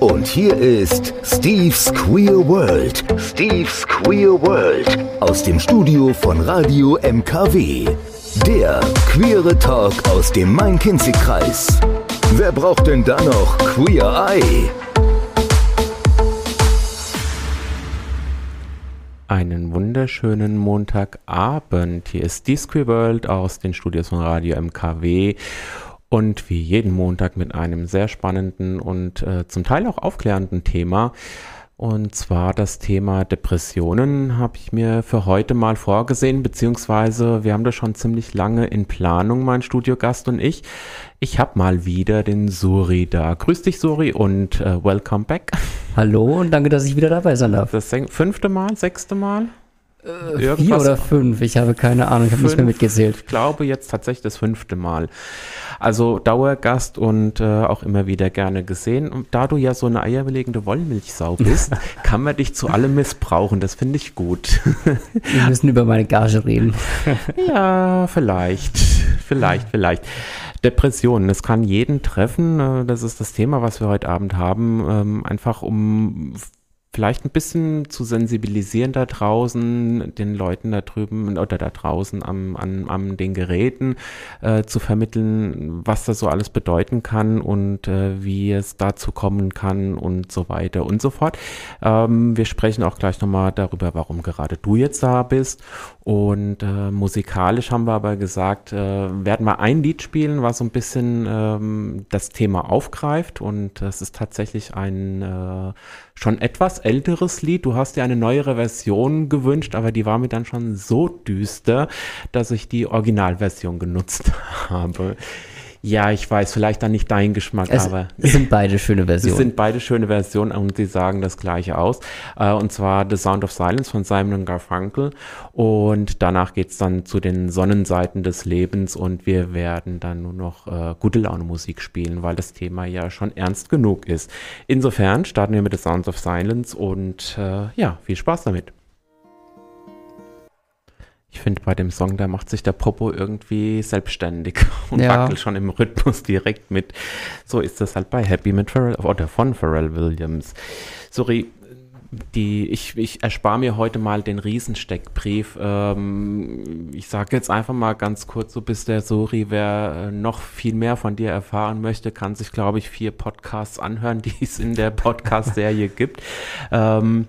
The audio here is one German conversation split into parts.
Und hier ist Steve's Queer World. Steve's Queer World. Aus dem Studio von Radio MKW. Der queere Talk aus dem Main-Kinzig-Kreis. Wer braucht denn da noch Queer Eye? Einen wunderschönen Montagabend. Hier ist die Queer World aus den Studios von Radio MKW und wie jeden Montag mit einem sehr spannenden und äh, zum Teil auch aufklärenden Thema. Und zwar das Thema Depressionen habe ich mir für heute mal vorgesehen, beziehungsweise wir haben das schon ziemlich lange in Planung, mein Studiogast und ich. Ich habe mal wieder den Suri da. Grüß dich, Suri, und äh, welcome back. Hallo und danke, dass ich wieder dabei sein darf. Das fünfte Mal, sechste Mal? Äh, vier oder fünf, ich habe keine Ahnung, ich habe nicht mehr mitgezählt. Ich glaube jetzt tatsächlich das fünfte Mal. Also Dauergast und äh, auch immer wieder gerne gesehen. Und da du ja so eine eierbelegende Wollmilchsau bist, kann man dich zu allem missbrauchen. Das finde ich gut. Wir müssen über meine Gage reden. ja, vielleicht. Vielleicht, vielleicht. Depressionen, das kann jeden treffen. Äh, das ist das Thema, was wir heute Abend haben. Ähm, einfach um vielleicht ein bisschen zu sensibilisieren da draußen, den Leuten da drüben oder da draußen am, an, an den Geräten äh, zu vermitteln, was das so alles bedeuten kann und äh, wie es dazu kommen kann und so weiter und so fort. Ähm, wir sprechen auch gleich nochmal darüber, warum gerade du jetzt da bist. Und äh, musikalisch haben wir aber gesagt, äh, werden wir ein Lied spielen, was so ein bisschen ähm, das Thema aufgreift. Und das ist tatsächlich ein äh, schon etwas älteres Lied. Du hast dir eine neuere Version gewünscht, aber die war mir dann schon so düster, dass ich die Originalversion genutzt habe. Ja, ich weiß, vielleicht dann nicht dein Geschmack, es, aber. Es sind beide schöne Versionen. Es sind beide schöne Versionen und sie sagen das gleiche aus. Äh, und zwar The Sound of Silence von Simon Garfunkel. Und danach geht's dann zu den Sonnenseiten des Lebens und wir werden dann nur noch äh, gute Laune Musik spielen, weil das Thema ja schon ernst genug ist. Insofern starten wir mit The Sound of Silence und äh, ja, viel Spaß damit. Ich finde, bei dem Song, da macht sich der Popo irgendwie selbstständig und ja. wackelt schon im Rhythmus direkt mit. So ist das halt bei Happy mit Pharrell oder von Pharrell Williams. Sorry, die, ich, ich erspare mir heute mal den Riesensteckbrief. Ähm, ich sage jetzt einfach mal ganz kurz, so bis der Sori, wer äh, noch viel mehr von dir erfahren möchte, kann sich, glaube ich, vier Podcasts anhören, die es in der Podcast-Serie gibt. Ähm,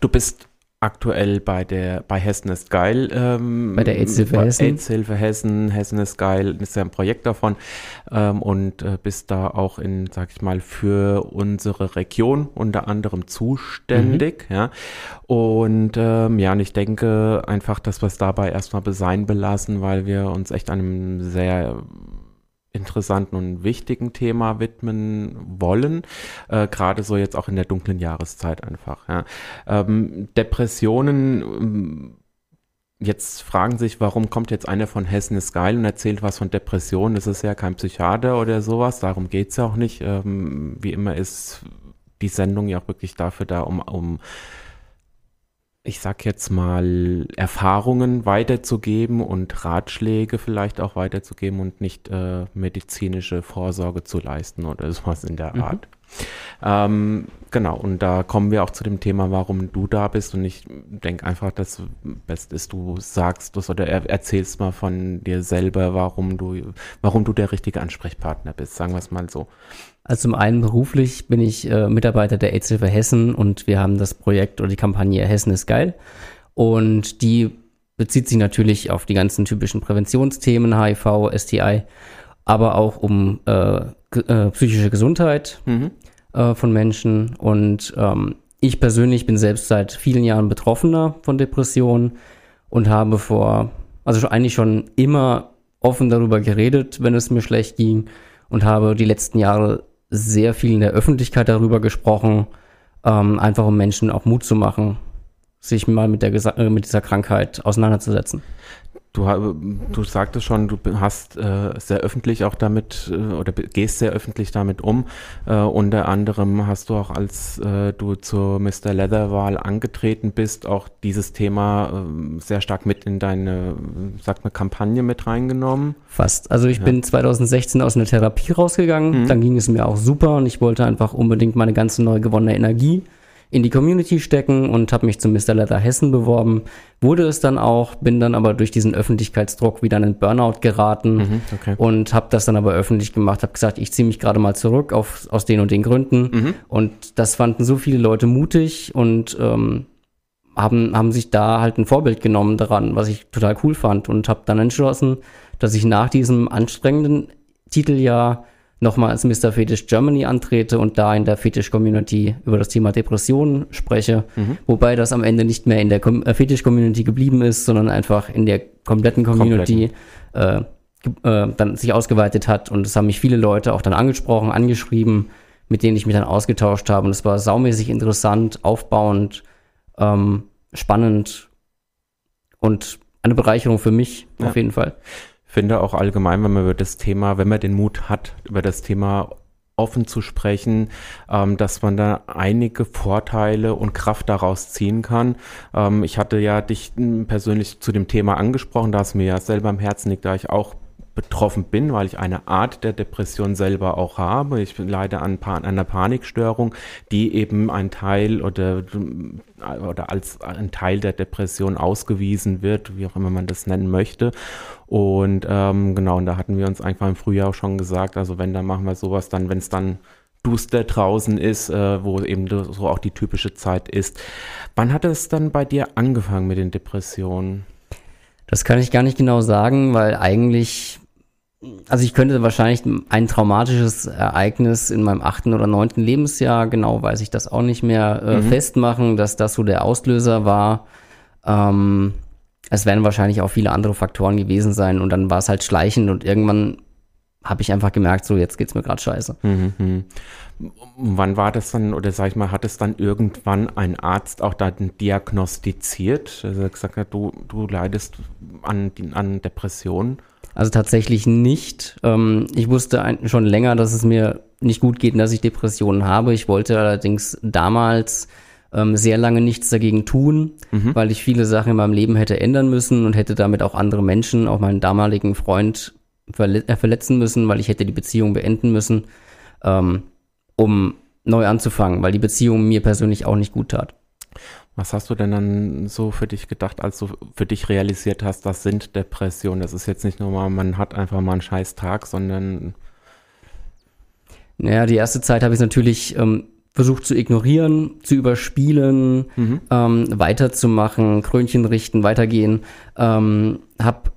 du bist aktuell bei der bei Hessen ist geil. Ähm, bei der AIDS-Hilfe Hessen. AIDS-Hilfe Hessen, Hessen ist geil, ist ja ein Projekt davon ähm, und äh, bist da auch in, sag ich mal, für unsere Region unter anderem zuständig. Mhm. Ja. Und ähm, ja, und ich denke einfach, dass wir es dabei erstmal besein belassen, weil wir uns echt einem sehr interessanten und wichtigen Thema widmen wollen, äh, gerade so jetzt auch in der dunklen Jahreszeit einfach. Ja. Ähm, Depressionen, ähm, jetzt fragen sich, warum kommt jetzt einer von Hessen ist geil und erzählt was von Depressionen, das ist ja kein Psychiater oder sowas, darum geht es ja auch nicht. Ähm, wie immer ist die Sendung ja auch wirklich dafür da, um, um ich sag jetzt mal, Erfahrungen weiterzugeben und Ratschläge vielleicht auch weiterzugeben und nicht äh, medizinische Vorsorge zu leisten oder sowas in der mhm. Art. Ähm, genau, und da kommen wir auch zu dem Thema, warum du da bist. Und ich denke einfach, dass best ist, du sagst das oder er, erzählst mal von dir selber, warum du, warum du der richtige Ansprechpartner bist, sagen wir es mal so. Also zum einen beruflich bin ich äh, Mitarbeiter der AIDS-Hilfe Hessen und wir haben das Projekt oder die Kampagne Hessen ist geil. Und die bezieht sich natürlich auf die ganzen typischen Präventionsthemen, HIV, STI, aber auch um äh, äh, psychische Gesundheit mhm. Äh, von Menschen. Und ähm, ich persönlich bin selbst seit vielen Jahren Betroffener von Depressionen und habe vor, also eigentlich schon immer offen darüber geredet, wenn es mir schlecht ging und habe die letzten Jahre sehr viel in der Öffentlichkeit darüber gesprochen, ähm, einfach um Menschen auch Mut zu machen, sich mal mit, der, äh, mit dieser Krankheit auseinanderzusetzen. Du, du sagtest schon, du hast äh, sehr öffentlich auch damit äh, oder gehst sehr öffentlich damit um. Äh, unter anderem hast du auch, als äh, du zur Mr. Leather-Wahl angetreten bist, auch dieses Thema äh, sehr stark mit in deine, sagt man, Kampagne mit reingenommen. Fast. Also ich ja. bin 2016 aus einer Therapie rausgegangen. Mhm. Dann ging es mir auch super und ich wollte einfach unbedingt meine ganze neu gewonnene Energie in die Community stecken und habe mich zum Mr. Leather Hessen beworben. Wurde es dann auch, bin dann aber durch diesen Öffentlichkeitsdruck wieder in einen Burnout geraten mhm, okay. und habe das dann aber öffentlich gemacht, habe gesagt, ich ziehe mich gerade mal zurück auf, aus den und den Gründen. Mhm. Und das fanden so viele Leute mutig und ähm, haben, haben sich da halt ein Vorbild genommen daran, was ich total cool fand und habe dann entschlossen, dass ich nach diesem anstrengenden Titeljahr nochmal als Mr. Fetish Germany antrete und da in der Fetish-Community über das Thema Depressionen spreche. Mhm. Wobei das am Ende nicht mehr in der äh, Fetish-Community geblieben ist, sondern einfach in der kompletten Community äh, äh, dann sich ausgeweitet hat. Und es haben mich viele Leute auch dann angesprochen, angeschrieben, mit denen ich mich dann ausgetauscht habe. Und es war saumäßig interessant, aufbauend, ähm, spannend und eine Bereicherung für mich ja. auf jeden Fall finde auch allgemein, wenn man über das Thema, wenn man den Mut hat, über das Thema offen zu sprechen, ähm, dass man da einige Vorteile und Kraft daraus ziehen kann. Ähm, ich hatte ja dich hm, persönlich zu dem Thema angesprochen, da es mir ja selber am Herzen liegt, da ich auch betroffen bin, weil ich eine Art der Depression selber auch habe. Ich leide an, an einer Panikstörung, die eben ein Teil oder, oder als ein Teil der Depression ausgewiesen wird, wie auch immer man das nennen möchte. Und ähm, genau, und da hatten wir uns einfach im Frühjahr auch schon gesagt, also wenn, dann machen wir sowas dann, wenn es dann duster draußen ist, äh, wo eben so auch die typische Zeit ist. Wann hat es dann bei dir angefangen mit den Depressionen? Das kann ich gar nicht genau sagen, weil eigentlich also ich könnte wahrscheinlich ein traumatisches Ereignis in meinem achten oder neunten Lebensjahr, genau weiß ich das auch nicht mehr, äh, mhm. festmachen, dass das so der Auslöser war. Ähm, es werden wahrscheinlich auch viele andere Faktoren gewesen sein und dann war es halt schleichend und irgendwann habe ich einfach gemerkt, so jetzt geht's mir gerade scheiße. Mhm. mhm. Wann war das dann, oder sag ich mal, hat es dann irgendwann ein Arzt auch dann diagnostiziert? Also er gesagt hat, du, du leidest an, an Depressionen? Also tatsächlich nicht. Ähm, ich wusste schon länger, dass es mir nicht gut geht und dass ich Depressionen habe. Ich wollte allerdings damals ähm, sehr lange nichts dagegen tun, mhm. weil ich viele Sachen in meinem Leben hätte ändern müssen und hätte damit auch andere Menschen, auch meinen damaligen Freund äh, verletzen müssen, weil ich hätte die Beziehung beenden müssen, ähm, um neu anzufangen, weil die Beziehung mir persönlich auch nicht gut tat. Was hast du denn dann so für dich gedacht, als du für dich realisiert hast, das sind Depressionen? Das ist jetzt nicht nur mal, man hat einfach mal einen scheiß Tag, sondern. Naja, die erste Zeit habe ich natürlich ähm, versucht zu ignorieren, zu überspielen, mhm. ähm, weiterzumachen, Krönchen richten, weitergehen. Ähm, hab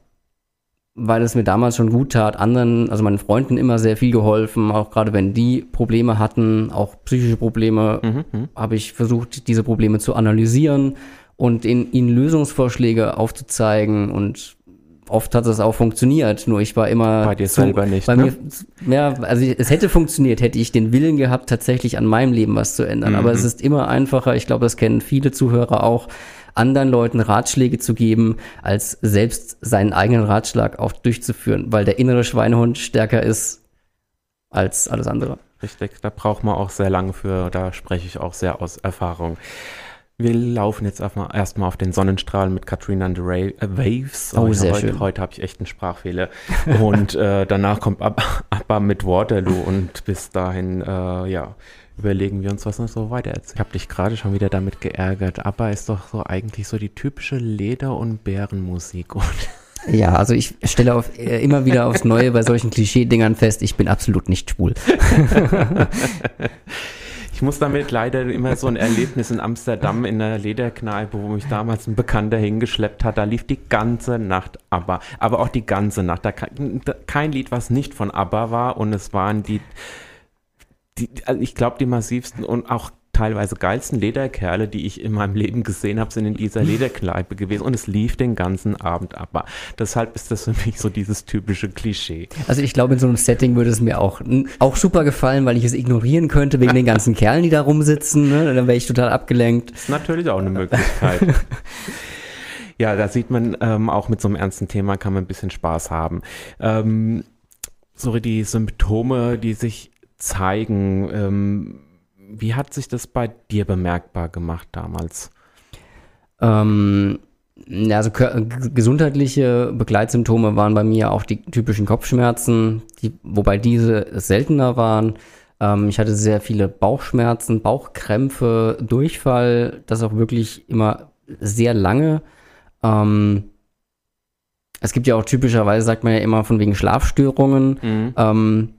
weil es mir damals schon gut tat, anderen, also meinen Freunden immer sehr viel geholfen, auch gerade wenn die Probleme hatten, auch psychische Probleme, mhm, mhm. habe ich versucht, diese Probleme zu analysieren und in, ihnen Lösungsvorschläge aufzuzeigen und oft hat das auch funktioniert, nur ich war immer bei dir zu, selber nicht. Bei ne? mir, ja, also es hätte funktioniert, hätte ich den Willen gehabt, tatsächlich an meinem Leben was zu ändern. Mhm. Aber es ist immer einfacher, ich glaube, das kennen viele Zuhörer auch, anderen Leuten Ratschläge zu geben, als selbst seinen eigenen Ratschlag auch durchzuführen, weil der innere Schweinehund stärker ist als alles andere. Richtig, da braucht man auch sehr lange für, da spreche ich auch sehr aus Erfahrung. Wir laufen jetzt erstmal auf den Sonnenstrahl mit Katrina and the Ray, äh, Waves. Oh, sehr heute, schön. Heute habe ich echt einen Sprachfehler. und äh, danach kommt Abba mit Waterloo und bis dahin, äh, ja, überlegen wir uns, was noch so weiter erzählt. Ich habe dich gerade schon wieder damit geärgert. ABBA ist doch so eigentlich so die typische Leder- und Bärenmusik. Und ja, also ich stelle auf, äh, immer wieder aufs Neue bei solchen Klischee-Dingern fest, ich bin absolut nicht schwul. ich muss damit leider immer so ein Erlebnis in Amsterdam in der Lederkneipe, wo mich damals ein Bekannter hingeschleppt hat, da lief die ganze Nacht ABBA, aber auch die ganze Nacht. Da kein Lied, was nicht von ABBA war und es waren die die, also ich glaube, die massivsten und auch teilweise geilsten Lederkerle, die ich in meinem Leben gesehen habe, sind in dieser Lederkneipe gewesen und es lief den ganzen Abend ab. Deshalb ist das für mich so dieses typische Klischee. Also ich glaube, in so einem Setting würde es mir auch, auch super gefallen, weil ich es ignorieren könnte wegen den ganzen Kerlen, die da rumsitzen. Ne? Dann wäre ich total abgelenkt. Das ist natürlich auch eine Möglichkeit. Ja, da sieht man ähm, auch mit so einem ernsten Thema kann man ein bisschen Spaß haben. Ähm, so die Symptome, die sich zeigen, ähm, wie hat sich das bei dir bemerkbar gemacht damals? Ähm, also gesundheitliche Begleitsymptome waren bei mir auch die typischen Kopfschmerzen, die, wobei diese seltener waren. Ähm, ich hatte sehr viele Bauchschmerzen, Bauchkrämpfe, Durchfall, das auch wirklich immer sehr lange. Ähm, es gibt ja auch typischerweise, sagt man ja immer von wegen Schlafstörungen. Mhm. Ähm,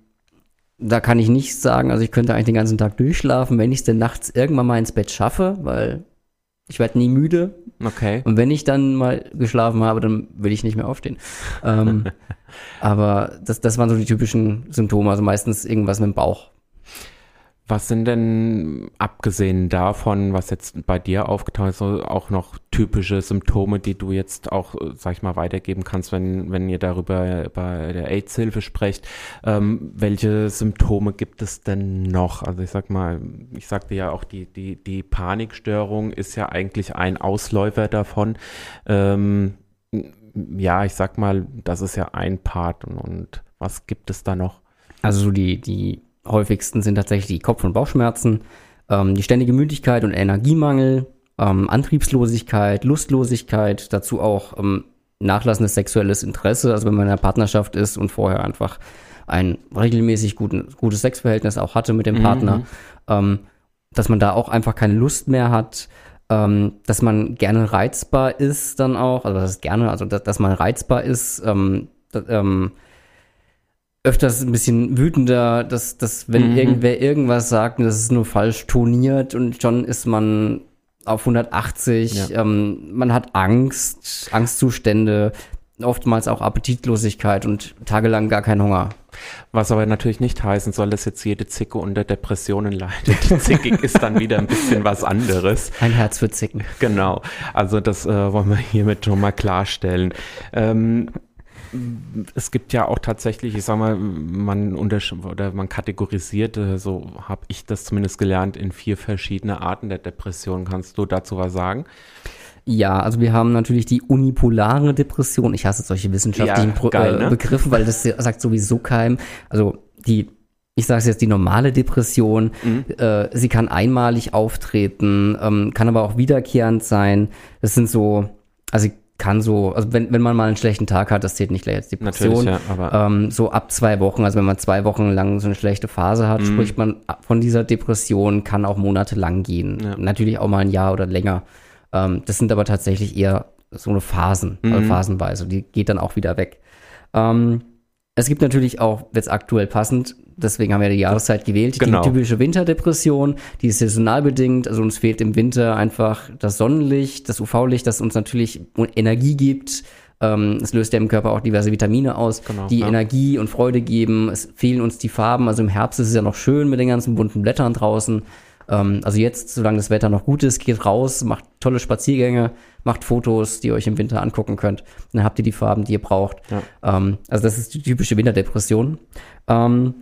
da kann ich nichts sagen. Also ich könnte eigentlich den ganzen Tag durchschlafen, wenn ich es denn nachts irgendwann mal ins Bett schaffe, weil ich werde nie müde. Okay. Und wenn ich dann mal geschlafen habe, dann will ich nicht mehr aufstehen. ähm, aber das, das waren so die typischen Symptome, also meistens irgendwas mit dem Bauch. Was sind denn, abgesehen davon, was jetzt bei dir aufgetaucht ist, auch noch typische Symptome, die du jetzt auch, sag ich mal, weitergeben kannst, wenn, wenn ihr darüber bei der AIDS-Hilfe sprecht? Ähm, welche Symptome gibt es denn noch? Also ich sag mal, ich sagte ja auch, die, die, die Panikstörung ist ja eigentlich ein Ausläufer davon. Ähm, ja, ich sag mal, das ist ja ein Part und, und was gibt es da noch? Also die, die häufigsten sind tatsächlich die Kopf- und Bauchschmerzen, ähm, die ständige Müdigkeit und Energiemangel, ähm, Antriebslosigkeit, Lustlosigkeit, dazu auch ähm, nachlassendes sexuelles Interesse, also wenn man in einer Partnerschaft ist und vorher einfach ein regelmäßig guten, gutes Sexverhältnis auch hatte mit dem mhm. Partner, ähm, dass man da auch einfach keine Lust mehr hat, ähm, dass man gerne reizbar ist dann auch, also das ist gerne, also dass, dass man reizbar ist, ähm, ähm, öfters ein bisschen wütender, dass, dass wenn mhm. irgendwer irgendwas sagt, das ist nur falsch toniert und schon ist man auf 180, ja. ähm, man hat Angst, Angstzustände, oftmals auch Appetitlosigkeit und tagelang gar keinen Hunger. Was aber natürlich nicht heißen soll, dass jetzt jede Zicke unter Depressionen leidet. Die Zickig ist dann wieder ein bisschen was anderes. Ein Herz für Zicken. Genau. Also das äh, wollen wir hiermit schon mal klarstellen. Ähm, es gibt ja auch tatsächlich, ich sag mal, man oder man kategorisiert, äh, so habe ich das zumindest gelernt, in vier verschiedene Arten der Depression. Kannst du dazu was sagen? Ja, also wir haben natürlich die unipolare Depression. Ich hasse solche wissenschaftlichen ja, geil, äh, ne? Begriffe, weil das sagt sowieso keinem. Also die, ich sage es jetzt, die normale Depression, mhm. äh, sie kann einmalig auftreten, ähm, kann aber auch wiederkehrend sein. Das sind so, also kann so, also wenn, wenn man mal einen schlechten Tag hat, das zählt nicht gleich als Depression, ja, aber ähm, so ab zwei Wochen, also wenn man zwei Wochen lang so eine schlechte Phase hat, mhm. spricht man von dieser Depression, kann auch monatelang gehen. Ja. Natürlich auch mal ein Jahr oder länger. Ähm, das sind aber tatsächlich eher so eine Phasen, also mhm. also phasenweise. Die geht dann auch wieder weg. Ähm, es gibt natürlich auch, jetzt aktuell passend, deswegen haben wir die Jahreszeit gewählt, genau. die typische Winterdepression, die ist saisonal bedingt, also uns fehlt im Winter einfach das Sonnenlicht, das UV-Licht, das uns natürlich Energie gibt. Ähm, es löst ja im Körper auch diverse Vitamine aus, genau, die ja. Energie und Freude geben. Es fehlen uns die Farben, also im Herbst ist es ja noch schön mit den ganzen bunten Blättern draußen. Ähm, also jetzt, solange das Wetter noch gut ist, geht raus, macht tolle Spaziergänge, macht Fotos, die ihr euch im Winter angucken könnt. Dann habt ihr die Farben, die ihr braucht. Ja. Ähm, also das ist die typische Winterdepression. Ähm,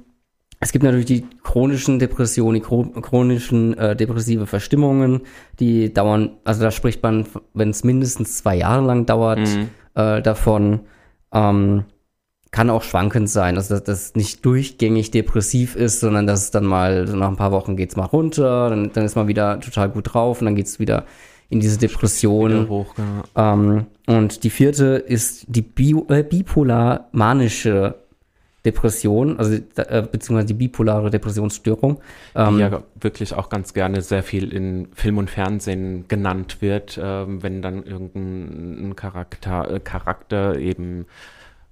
es gibt natürlich die chronischen Depressionen, die chronischen äh, depressive Verstimmungen, die dauern, also da spricht man, wenn es mindestens zwei Jahre lang dauert, mhm. äh, davon. Ähm, kann auch schwankend sein, also dass das nicht durchgängig depressiv ist, sondern dass es dann mal, so nach ein paar Wochen geht's mal runter, dann, dann ist man wieder total gut drauf und dann geht's wieder in diese Depression. Hoch, genau. ähm, und die vierte ist die Bi äh, bipolar-manische Depression, also äh, beziehungsweise die bipolare Depressionsstörung. Ähm, die ja wirklich auch ganz gerne sehr viel in Film und Fernsehen genannt wird, ähm, wenn dann irgendein Charakter, äh, Charakter eben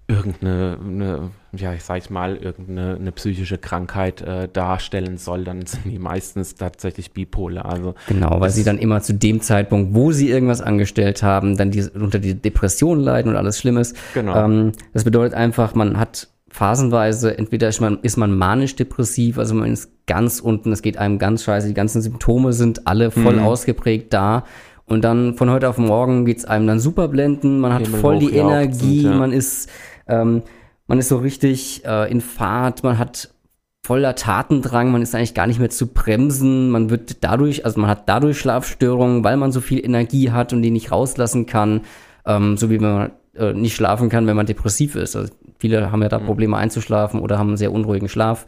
irgendeine, eine, ja, ich sag mal, irgendeine eine psychische Krankheit äh, darstellen soll, dann sind die meistens tatsächlich bipolar. Also genau, weil sie dann immer zu dem Zeitpunkt, wo sie irgendwas angestellt haben, dann die, unter die Depression leiden und alles Schlimmes. Genau. Ähm, das bedeutet einfach, man hat phasenweise, entweder ist man, ist man manisch-depressiv, also man ist ganz unten, es geht einem ganz scheiße, die ganzen Symptome sind alle voll mhm. ausgeprägt da. Und dann von heute auf morgen geht's einem dann super blenden, man hat Himmel voll die Energie, ja. man ist ähm, man ist so richtig äh, in Fahrt, man hat voller Tatendrang, man ist eigentlich gar nicht mehr zu bremsen, man wird dadurch, also man hat dadurch Schlafstörungen, weil man so viel Energie hat und die nicht rauslassen kann. ähm, so wie man äh, nicht schlafen kann, wenn man depressiv ist. Also viele haben ja da Probleme einzuschlafen oder haben einen sehr unruhigen Schlaf.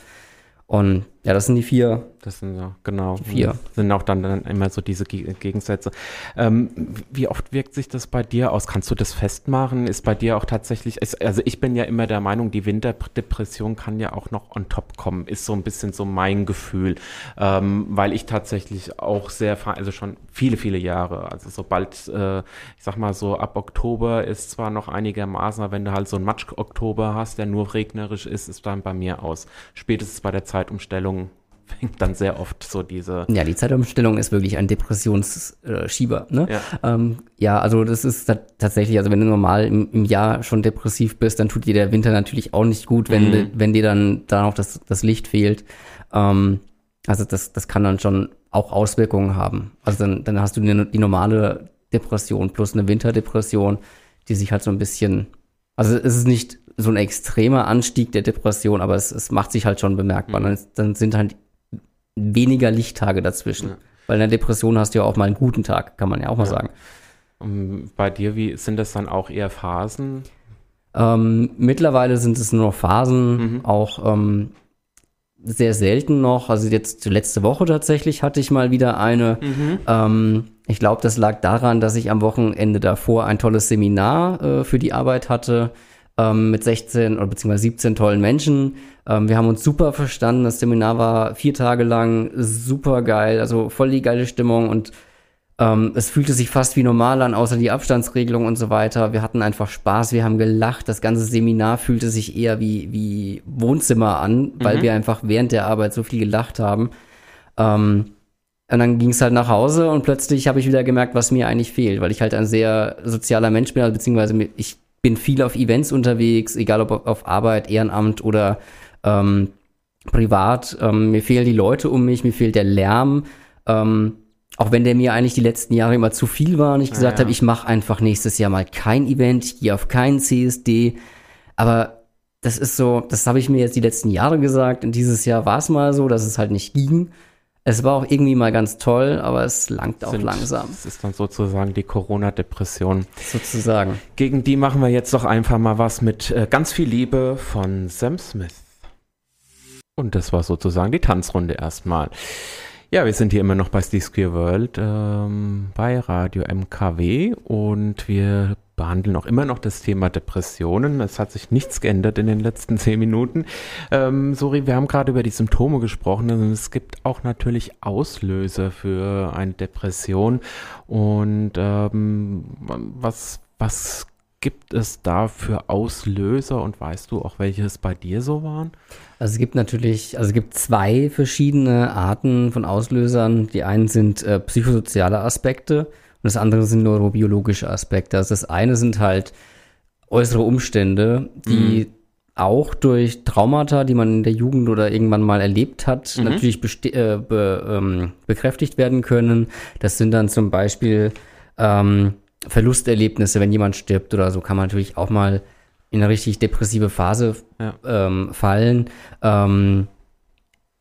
Und ja, das sind die vier. Das sind so, genau. Vier. Das sind auch dann, dann immer so diese Ge- Gegensätze. Ähm, wie oft wirkt sich das bei dir aus? Kannst du das festmachen? Ist bei dir auch tatsächlich, ist, also ich bin ja immer der Meinung, die Winterdepression kann ja auch noch on top kommen, ist so ein bisschen so mein Gefühl, ähm, weil ich tatsächlich auch sehr, also schon viele, viele Jahre, also sobald, äh, ich sag mal so ab Oktober ist zwar noch einigermaßen, aber wenn du halt so einen Matsch-Oktober hast, der nur regnerisch ist, ist dann bei mir aus. Spätestens bei der Zeitumstellung fängt dann sehr oft so diese, Ja, die Zeitumstellung ist wirklich ein Depressionsschieber. Ne? Ja. Ähm, ja, also das ist ta- tatsächlich, also wenn du normal im, im Jahr schon depressiv bist, dann tut dir der Winter natürlich auch nicht gut, wenn, Mhm. wenn dir dann da noch das, das Licht fehlt. Ähm, also das, das kann dann schon auch Auswirkungen haben. Also dann, dann hast du die, die normale Depression plus eine Winterdepression, die sich halt so ein bisschen, also es ist nicht so ein extremer Anstieg der Depression, aber es, es macht sich halt schon bemerkbar. Dann, ist- dann sind halt weniger Lichttage dazwischen. Ja. Weil in der Depression hast du ja auch mal einen guten Tag, kann man ja auch mal Ja. sagen. ähm, bei dir, wie sind das dann auch eher Phasen? Ähm, mittlerweile sind es nur noch Phasen, Mhm. auch ähm, sehr selten noch. Also jetzt letzte Woche tatsächlich hatte ich mal wieder eine. Ähm, ich glaube, das lag daran, dass ich am Wochenende davor ein tolles Seminar äh, für die Arbeit hatte ähm, mit 16 oder beziehungsweise 17 tollen Menschen. Ähm, wir haben uns super verstanden. Das Seminar war vier Tage lang super geil, also voll die geile Stimmung und ähm, es fühlte sich fast wie normal an, außer die Abstandsregelung und so weiter. Wir hatten einfach Spaß, wir haben gelacht. Das ganze Seminar fühlte sich eher wie, wie Wohnzimmer an, weil wir einfach während der Arbeit so viel gelacht haben. Ähm, und dann ging es halt nach Hause und plötzlich habe ich wieder gemerkt, was mir eigentlich fehlt, weil ich halt ein sehr sozialer Mensch bin, also beziehungsweise ich bin viel auf Events unterwegs, egal ob auf Arbeit, Ehrenamt oder ähm, privat. Ähm, mir fehlen die Leute um mich, mir fehlt der Lärm. Ähm, auch wenn der mir eigentlich die letzten Jahre immer zu viel war und ich gesagt ja. habe, ich mache einfach nächstes Jahr mal kein Event, ich gehe auf keinen CSD. Aber das ist so, das habe ich mir jetzt die letzten Jahre gesagt und dieses Jahr war es mal so, dass es halt nicht ging. Es war auch irgendwie mal ganz toll, aber es langt auch Sind- langsam, Das ist dann sozusagen die Corona-Depression. sozusagen. Gegen die machen wir jetzt doch einfach mal was mit äh, ganz viel Liebe von Sam Smith. Und das war sozusagen die Tanzrunde erstmal. Ja, wir sind hier immer noch bei Steve's Queer World ähm, bei Radio MKW und wir behandeln auch immer noch das Thema Depressionen. Es hat sich nichts geändert in den letzten zehn Minuten. Ähm, sorry, wir haben gerade über die Symptome gesprochen. Also es gibt auch natürlich Auslöser für eine Depression. Und ähm, was, was gibt es da für Auslöser und weißt du auch, welche es bei dir so waren? Also es gibt natürlich, also es gibt zwei verschiedene Arten von Auslösern. Die einen sind äh, psychosoziale Aspekte und das andere sind neurobiologische Aspekte. Also das eine sind halt äußere Umstände, die auch durch Traumata, die man in der Jugend oder irgendwann mal erlebt hat, natürlich beste- äh, be ähm, bekräftigt werden können. Das sind dann zum Beispiel ähm, Verlusterlebnisse, wenn jemand stirbt oder so, kann man natürlich auch mal in eine richtig depressive Phase Ja. ähm, fallen. Ähm,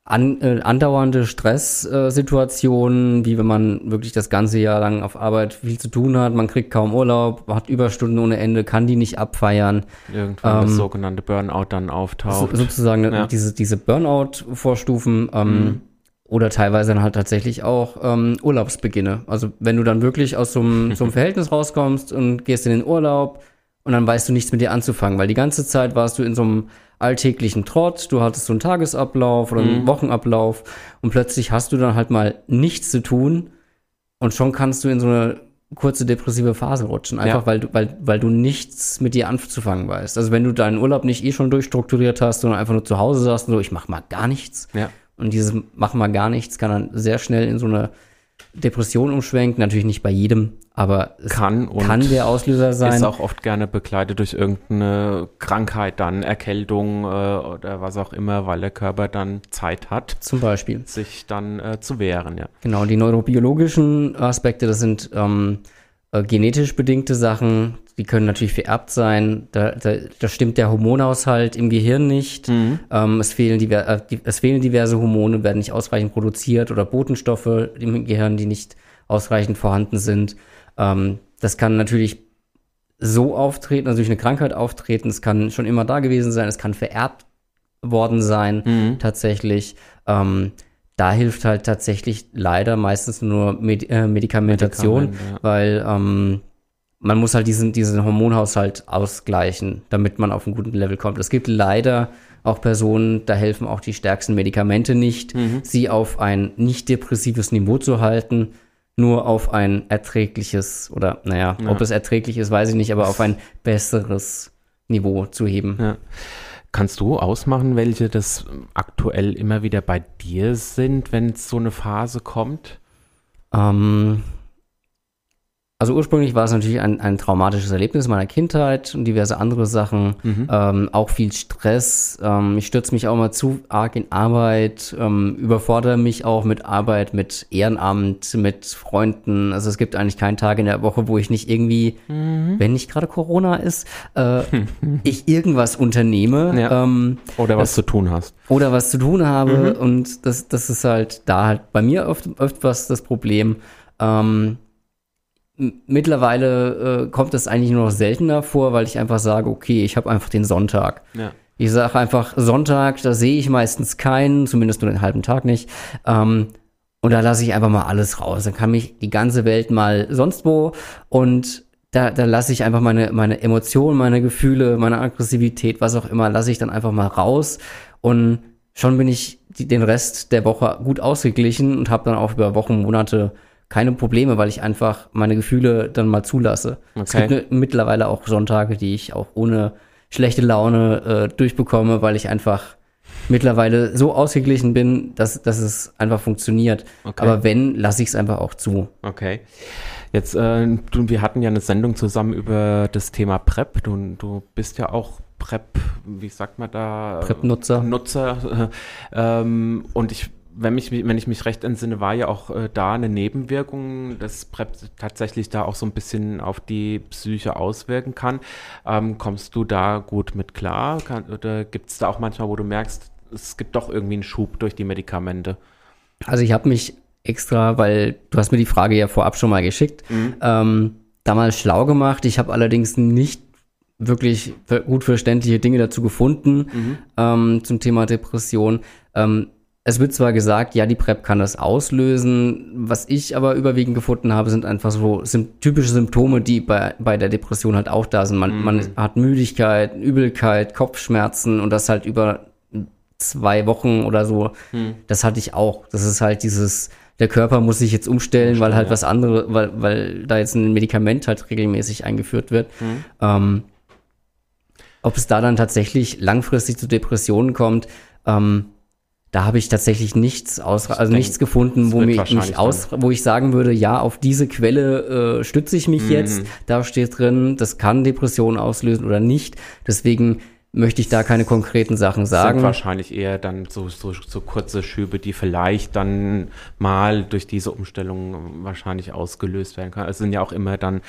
an, äh, andauernde Stresssituationen, wie wenn man wirklich das ganze Jahr lang auf Arbeit viel zu tun hat, man kriegt kaum Urlaub, hat Überstunden ohne Ende, kann die nicht abfeiern. Irgendwann das Ähm, sogenannte Burnout dann So, auftaucht. sozusagen Ja. diese, diese Burnout-Vorstufen ähm, Mhm. oder teilweise dann halt tatsächlich auch ähm, Urlaubsbeginne. Also wenn du dann wirklich aus so einem, so einem Verhältnis rauskommst und gehst in den Urlaub und dann weißt du nichts mit dir anzufangen, weil die ganze Zeit warst du in so einem alltäglichen Trott, du hattest so einen Tagesablauf oder einen Mhm. Wochenablauf und plötzlich hast du dann halt mal nichts zu tun und schon kannst du in so eine kurze depressive Phase rutschen, einfach Ja. weil, du, weil, weil du nichts mit dir anzufangen weißt. Also wenn du deinen Urlaub nicht eh schon durchstrukturiert hast, sondern einfach nur zu Hause sagst und so, ich mach mal gar nichts. ja. Und dieses mach mal gar nichts kann dann sehr schnell in so eine Depression umschwenken. Natürlich nicht bei jedem, aber es Kann und kann der Auslöser sein. ist auch oft gerne begleitet durch irgendeine Krankheit dann, Erkältung äh, oder was auch immer, weil der Körper dann Zeit hat, zum Beispiel. sich dann äh, zu wehren, ja. Genau, die neurobiologischen Aspekte, das sind ähm, äh, genetisch bedingte Sachen, die können natürlich vererbt sein. Da, da, da stimmt der Hormonhaushalt im Gehirn nicht. Ähm, es, fehlen äh, die, es fehlen diverse Hormone, werden nicht ausreichend produziert oder Botenstoffe im Gehirn, die nicht ausreichend vorhanden sind. Ähm, das kann natürlich so auftreten, also durch eine Krankheit auftreten. Es kann schon immer da gewesen sein, es kann vererbt worden sein, Mhm. tatsächlich. Ähm, da hilft halt tatsächlich leider meistens nur Med äh, Medikamentation, Medikamente, ja. weil ähm, man muss halt diesen, diesen Hormonhaushalt ausgleichen, damit man auf einen guten Level kommt. Es gibt leider auch Personen, da helfen auch die stärksten Medikamente nicht, Mhm. sie auf ein nicht depressives Niveau zu halten, nur auf ein erträgliches oder naja, Ja. ob es erträglich ist, weiß ich nicht, aber auf ein besseres Niveau zu heben. Ja. Kannst du ausmachen, welche das aktuell immer wieder bei dir sind, wenn so eine Phase kommt? Ähm, also ursprünglich war es natürlich ein, ein traumatisches Erlebnis meiner Kindheit und diverse andere Sachen. Ähm, auch viel Stress. Ähm, ich stürze mich auch mal zu arg in Arbeit, ähm, überfordere mich auch mit Arbeit, mit Ehrenamt, mit Freunden. Also es gibt eigentlich keinen Tag in der Woche, wo ich nicht irgendwie, wenn nicht gerade Corona ist, äh, ich irgendwas unternehme. Ja. Ähm, Oder was zu tun hast? oder was zu tun habe. Und das, das ist halt da halt bei mir oft, öfters das Problem. Ähm, mittlerweile äh, kommt das eigentlich nur noch seltener vor, weil ich einfach sage, okay, ich habe einfach den Sonntag. Ja. Ich sage einfach Sonntag, da sehe ich meistens keinen, zumindest nur den halben Tag nicht. Ähm, und da lasse ich einfach mal alles raus. Dann kann mich die ganze Welt mal sonst wo und da, da lasse ich einfach meine, meine Emotionen, meine Gefühle, meine Aggressivität, was auch immer, lasse ich dann einfach mal raus und schon bin ich die, den Rest der Woche gut ausgeglichen und habe dann auch über Wochen, Monate keine Probleme, weil ich einfach meine Gefühle dann mal zulasse. Es Okay. gibt ne, mittlerweile auch Sonntage, die ich auch ohne schlechte Laune äh, durchbekomme, weil ich einfach mittlerweile so ausgeglichen bin, dass, dass es einfach funktioniert. Okay. Aber wenn, lasse ich es einfach auch zu. Okay. Jetzt, äh, du, wir hatten ja eine Sendung zusammen über das Thema PrEP. Du, du bist ja auch PrEP, wie sagt man da? PrEP-Nutzer. Nutzer. Äh, ähm, und ich, wenn, mich, wenn ich mich recht entsinne, war ja auch äh, da eine Nebenwirkung, dass PrEP tatsächlich da auch so ein bisschen auf die Psyche auswirken kann. Ähm, kommst du da gut mit klar? Kann, oder gibt es da auch manchmal, wo du merkst, es gibt doch irgendwie einen Schub durch die Medikamente? Also ich habe mich extra, weil du hast mir die Frage ja vorab schon mal geschickt, ähm, damals schlau gemacht. Ich habe allerdings nicht wirklich gut verständliche Dinge dazu gefunden ähm, zum Thema Depression. Ähm, es wird zwar gesagt, ja, die PrEP kann das auslösen. Was ich aber überwiegend gefunden habe, sind einfach so sim typische Symptome, die bei, bei der Depression halt auch da sind. Man, man hat Müdigkeit, Übelkeit, Kopfschmerzen und das halt über zwei Wochen oder so. Das hatte ich auch. Das ist halt dieses, der Körper muss sich jetzt umstellen, weil halt ja. was andere, weil, weil da jetzt ein Medikament halt regelmäßig eingeführt wird. Ähm, ob es da dann tatsächlich langfristig zu Depressionen kommt, ähm, da habe ich tatsächlich nichts aus, also denk, nichts gefunden, wo mich, mich aus, wo ich sagen würde, ja, auf diese Quelle äh, stütze ich mich jetzt. Da steht drin, das kann Depressionen auslösen oder nicht. Deswegen möchte ich da keine konkreten Sachen sind sagen. wahrscheinlich eher dann so, so, so kurze Schübe, die vielleicht dann mal durch diese Umstellung wahrscheinlich ausgelöst werden können. Es sind ja auch immer dann,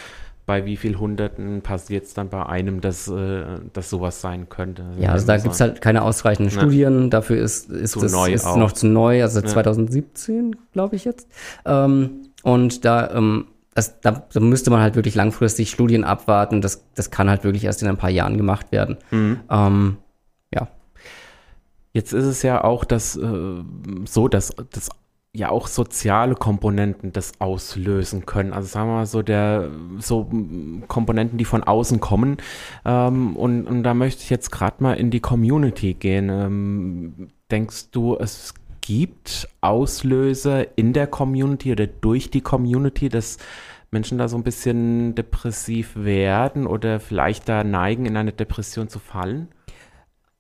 bei wie viel Hunderten passiert es dann bei einem, dass, äh, dass sowas sein könnte. Ja, also da gibt es halt keine ausreichenden Studien. Dafür ist, ist Zu das neu ist auch. noch zu neu, also 2017, glaube ich jetzt. Ähm, und da, ähm, das, da, da müsste man halt wirklich langfristig Studien abwarten. Das, das kann halt wirklich erst in ein paar Jahren gemacht werden. Ähm, ja. Jetzt ist es ja auch das, äh, so, dass das ja auch soziale Komponenten das auslösen können. Also sagen wir mal so der so Komponenten, die von außen kommen. Ähm, und, und da möchte ich jetzt gerade mal in die Community gehen. Ähm, denkst du, es gibt Auslöser in der Community oder durch die Community, dass Menschen da so ein bisschen depressiv werden oder vielleicht da neigen, in eine Depression zu fallen?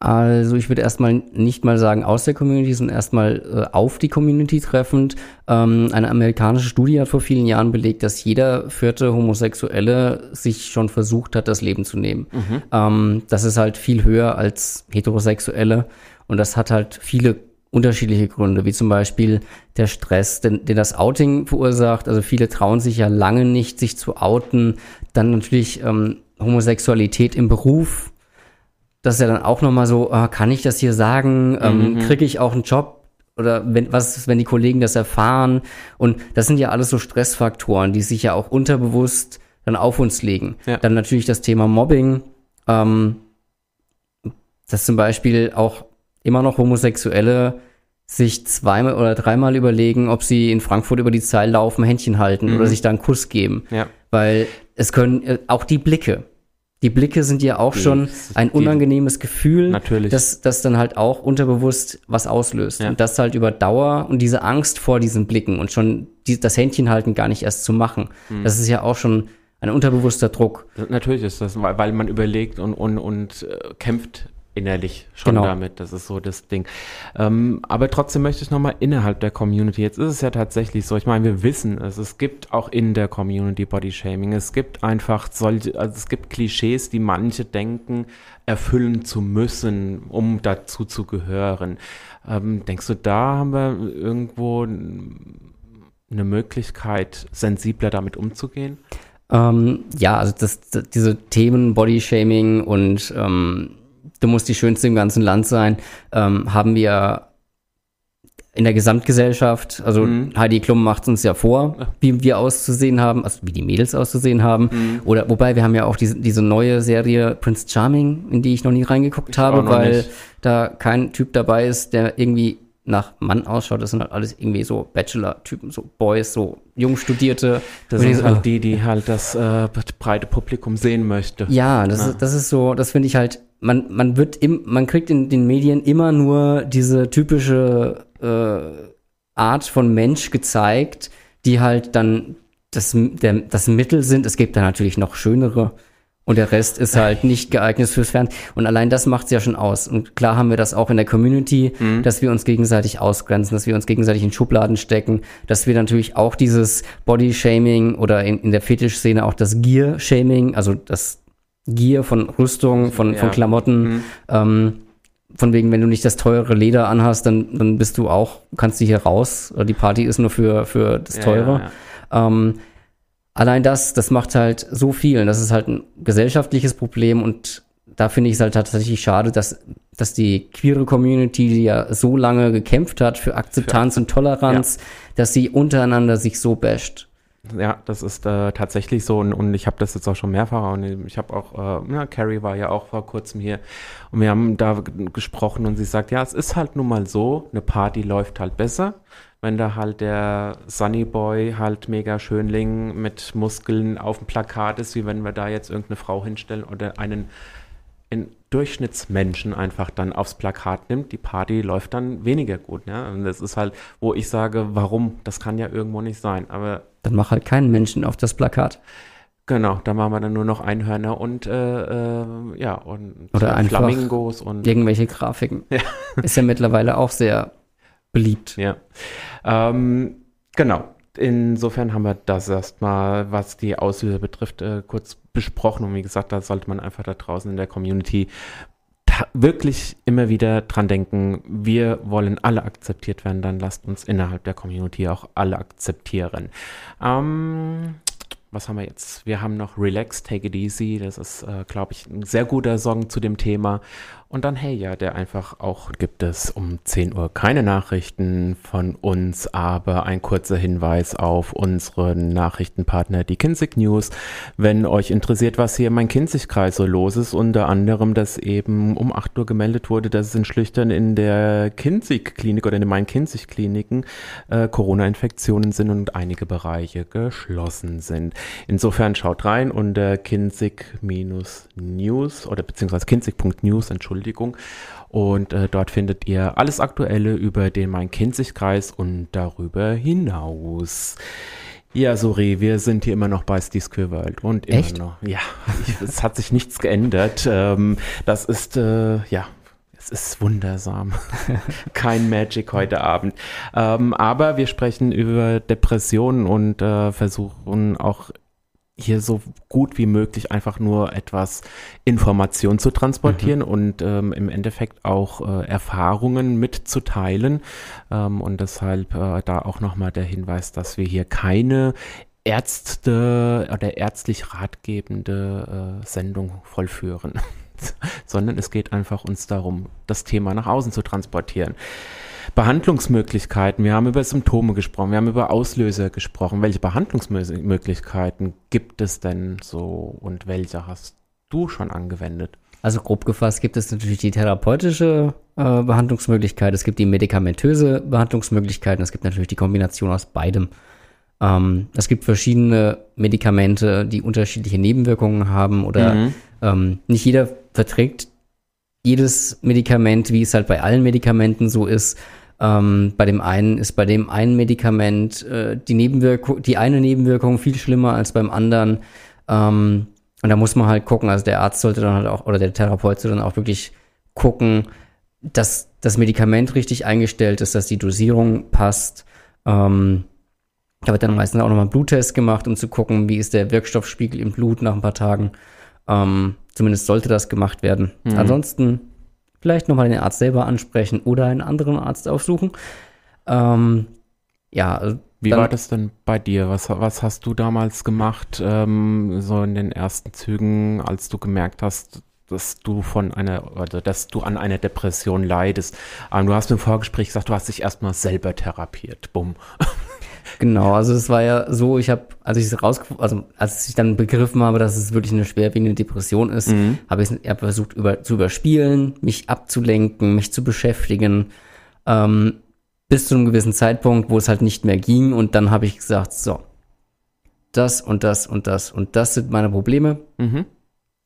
Also ich würde erstmal nicht mal sagen aus der Community, sondern erstmal äh, auf die Community treffend. Ähm, eine amerikanische Studie hat vor vielen Jahren belegt, dass jeder vierte Homosexuelle sich schon versucht hat, das Leben zu nehmen. Ähm, das ist halt viel höher als Heterosexuelle und das hat halt viele unterschiedliche Gründe, wie zum Beispiel der Stress, den, den das Outing verursacht. Also viele trauen sich ja lange nicht, sich zu outen. Dann natürlich ähm, Homosexualität im Beruf, das ist ja dann auch nochmal so, ah, kann ich das hier sagen? Ähm, Kriege ich auch einen Job? Oder wenn, was ist, wenn die Kollegen das erfahren? Und das sind ja alles so Stressfaktoren, die sich ja auch unterbewusst dann auf uns legen. Ja. Dann natürlich das Thema Mobbing, ähm, dass zum Beispiel auch immer noch Homosexuelle sich zweimal oder dreimal überlegen, ob sie in Frankfurt über die Zeile laufen, Händchen halten Mhm. oder sich da einen Kuss geben. Ja. Weil es können äh, auch die Blicke. Die Blicke sind ja auch Die- schon ein die- unangenehmes Gefühl, Natürlich. das, das dann halt auch unterbewusst was auslöst. Ja. Und das halt über Dauer und diese Angst vor diesen Blicken und schon die, das Händchen halten gar nicht erst zu machen. Mhm. Das ist ja auch schon ein unterbewusster Druck. Natürlich ist das, weil, weil man überlegt und, und, und äh, kämpft innerlich schon Genau. damit. Das ist so das Ding. Ähm, aber trotzdem möchte ich nochmal innerhalb der Community. Jetzt ist es ja tatsächlich so, ich meine, wir wissen es, es gibt auch in der Community Body Shaming. Es gibt einfach solche, also es gibt Klischees, die manche denken, erfüllen zu müssen, um dazu zu gehören. Ähm, denkst du, da haben wir irgendwo eine Möglichkeit, sensibler damit umzugehen? Ähm, ja, also das, das, diese Themen Bodyshaming und ähm, du musst die Schönste im ganzen Land sein, ähm, haben wir in der Gesamtgesellschaft, also Mhm. Heidi Klum macht uns ja vor, wie wir auszusehen haben, also wie die Mädels auszusehen haben. Mhm. Oder wobei wir haben ja auch diese, diese neue Serie Prince Charming, in die ich noch nie reingeguckt Ich habe, weil nicht. da kein Typ dabei ist, der irgendwie nach Mann ausschaut. Das sind halt alles irgendwie so Bachelor-Typen, so Boys, so Jungstudierte. Das sind so, halt die, die halt das äh, breite Publikum sehen möchte. Ja, das, Na. ist, das ist so, das finde ich halt, man, man wird im, man kriegt in den Medien immer nur diese typische äh, Art von Mensch gezeigt, die halt dann das, der, das Mittel sind. Es gibt da natürlich noch schönere und der Rest ist halt nicht geeignet fürs Fernsehen. Und allein das macht es ja schon aus. Und klar haben wir das auch in der Community, dass wir uns gegenseitig ausgrenzen, dass wir uns gegenseitig in Schubladen stecken, dass wir natürlich auch dieses Body-Shaming oder in, in der Fetischszene auch das Gear-Shaming, also das Gear von Rüstung, von, von Ja. Klamotten, Mhm. ähm, von wegen, wenn du nicht das teure Leder anhast, dann, dann bist du auch, kannst du hier raus. Die Party ist nur für, für das Ja, Teure. ja. Ähm, allein das, das macht halt so viel. Und das ist halt ein gesellschaftliches Problem und da finde ich es halt tatsächlich schade, dass, dass die queere Community, die ja so lange gekämpft hat für Akzeptanz und Toleranz, dass sie untereinander sich so basht. Ja, das ist äh, tatsächlich so und, und ich habe das jetzt auch schon mehrfach und ich habe auch, äh, na, Carrie war ja auch vor kurzem hier und wir haben da gesprochen und sie sagt, ja, es ist halt nun mal so, eine Party läuft halt besser, wenn da halt der Sunny Boy halt mega Schönling mit Muskeln auf dem Plakat ist, wie wenn wir da jetzt irgendeine Frau hinstellen oder einen in Durchschnittsmenschen einfach dann aufs Plakat nimmt, die Party läuft dann weniger gut. Ja? Und das ist halt, wo ich sage, warum? Das kann ja irgendwo nicht sein. Aber Dann mach halt keinen Menschen auf das Plakat. Genau, da machen wir dann nur noch Einhörner und äh, äh, ja und Oder einfach Flamingos und Irgendwelche Grafiken. Ist ja mittlerweile auch sehr beliebt. ja. Ähm, genau. Insofern haben wir das erstmal, was die Auslöser betrifft, äh, kurz besprochen. Und wie gesagt, da sollte man einfach da draußen in der Community wirklich immer wieder dran denken, wir wollen alle akzeptiert werden, dann lasst uns innerhalb der Community auch alle akzeptieren. Ähm, was haben wir jetzt? Wir haben noch Relax, Take It Easy. Das ist, äh, glaube ich, ein sehr guter Song zu dem Thema. Und dann Hey ja, der einfach auch gibt es um 10 Uhr keine Nachrichten von uns, aber ein kurzer Hinweis auf unseren Nachrichtenpartner, die Kinzig News. Wenn euch interessiert, was hier im Main-Kinzig-Kreis so los ist, unter anderem, dass eben um 8 Uhr gemeldet wurde, dass es in Schlüchtern in der Kinzig-Klinik oder in den Main-Kinzig-Kliniken äh, Corona-Infektionen sind und einige Bereiche geschlossen sind. Insofern schaut rein unter kinzig-news oder beziehungsweise kinzig.news, Entschuldigung. Und äh, dort findet ihr alles Aktuelle über den Main-Kinzig-Kreis und darüber hinaus. Ja, sorry, wir sind hier immer noch bei Steve's World. Und immer Echt? noch. Ja, ich, es hat sich nichts geändert. Ähm, das ist, äh, ja, es ist wundersam. Kein Magic heute Abend. Ähm, aber wir sprechen über Depressionen und äh, versuchen auch hier so gut wie möglich einfach nur etwas Information zu transportieren und ähm, im Endeffekt auch äh, Erfahrungen mitzuteilen. Ähm, und deshalb äh, da auch nochmal der Hinweis, dass wir hier keine Ärzte oder ärztlich ratgebende äh, Sendung vollführen, sondern es geht einfach uns darum, das Thema nach außen zu transportieren. Behandlungsmöglichkeiten, wir haben über Symptome gesprochen, wir haben über Auslöser gesprochen. Welche Behandlungsmöglichkeiten gibt es denn so und welche hast du schon angewendet? Also grob gefasst gibt es natürlich die therapeutische äh, Behandlungsmöglichkeit, es gibt die medikamentöse Behandlungsmöglichkeit und es gibt natürlich die Kombination aus beidem. Ähm, es gibt verschiedene Medikamente, die unterschiedliche Nebenwirkungen haben oder mhm. ähm, nicht jeder verträgt jedes Medikament, wie es halt bei allen Medikamenten so ist. Ähm, bei dem einen ist bei dem einen Medikament äh, die Nebenwirkung, die eine Nebenwirkung viel schlimmer als beim anderen. Ähm, und da muss man halt gucken, also der Arzt sollte dann halt auch, oder der Therapeut sollte dann auch wirklich gucken, dass das Medikament richtig eingestellt ist, dass die Dosierung passt. Ähm, da wird dann meistens auch nochmal ein Bluttest gemacht, um zu gucken, wie ist der Wirkstoffspiegel im Blut nach ein paar Tagen. Ähm, zumindest sollte das gemacht werden. Mhm. Ansonsten vielleicht nochmal den Arzt selber ansprechen oder einen anderen Arzt aufsuchen. Ähm, ja, also wie war das denn bei dir? Was, was hast du damals gemacht, ähm, so in den ersten Zügen, als du gemerkt hast, dass du von einer, oder dass du an einer Depression leidest? Ähm, du hast mir im Vorgespräch gesagt, du hast dich erstmal selber therapiert. Bumm. Genau, also es war ja so, ich habe, als ich es raus, also als ich dann begriffen habe, dass es wirklich eine schwerwiegende Depression ist, mhm. habe ich hab versucht über, zu überspielen, mich abzulenken, mich zu beschäftigen. Ähm, bis zu einem gewissen Zeitpunkt, wo es halt nicht mehr ging. Und dann habe ich gesagt, so, das und das und das und das sind meine Probleme. Mhm.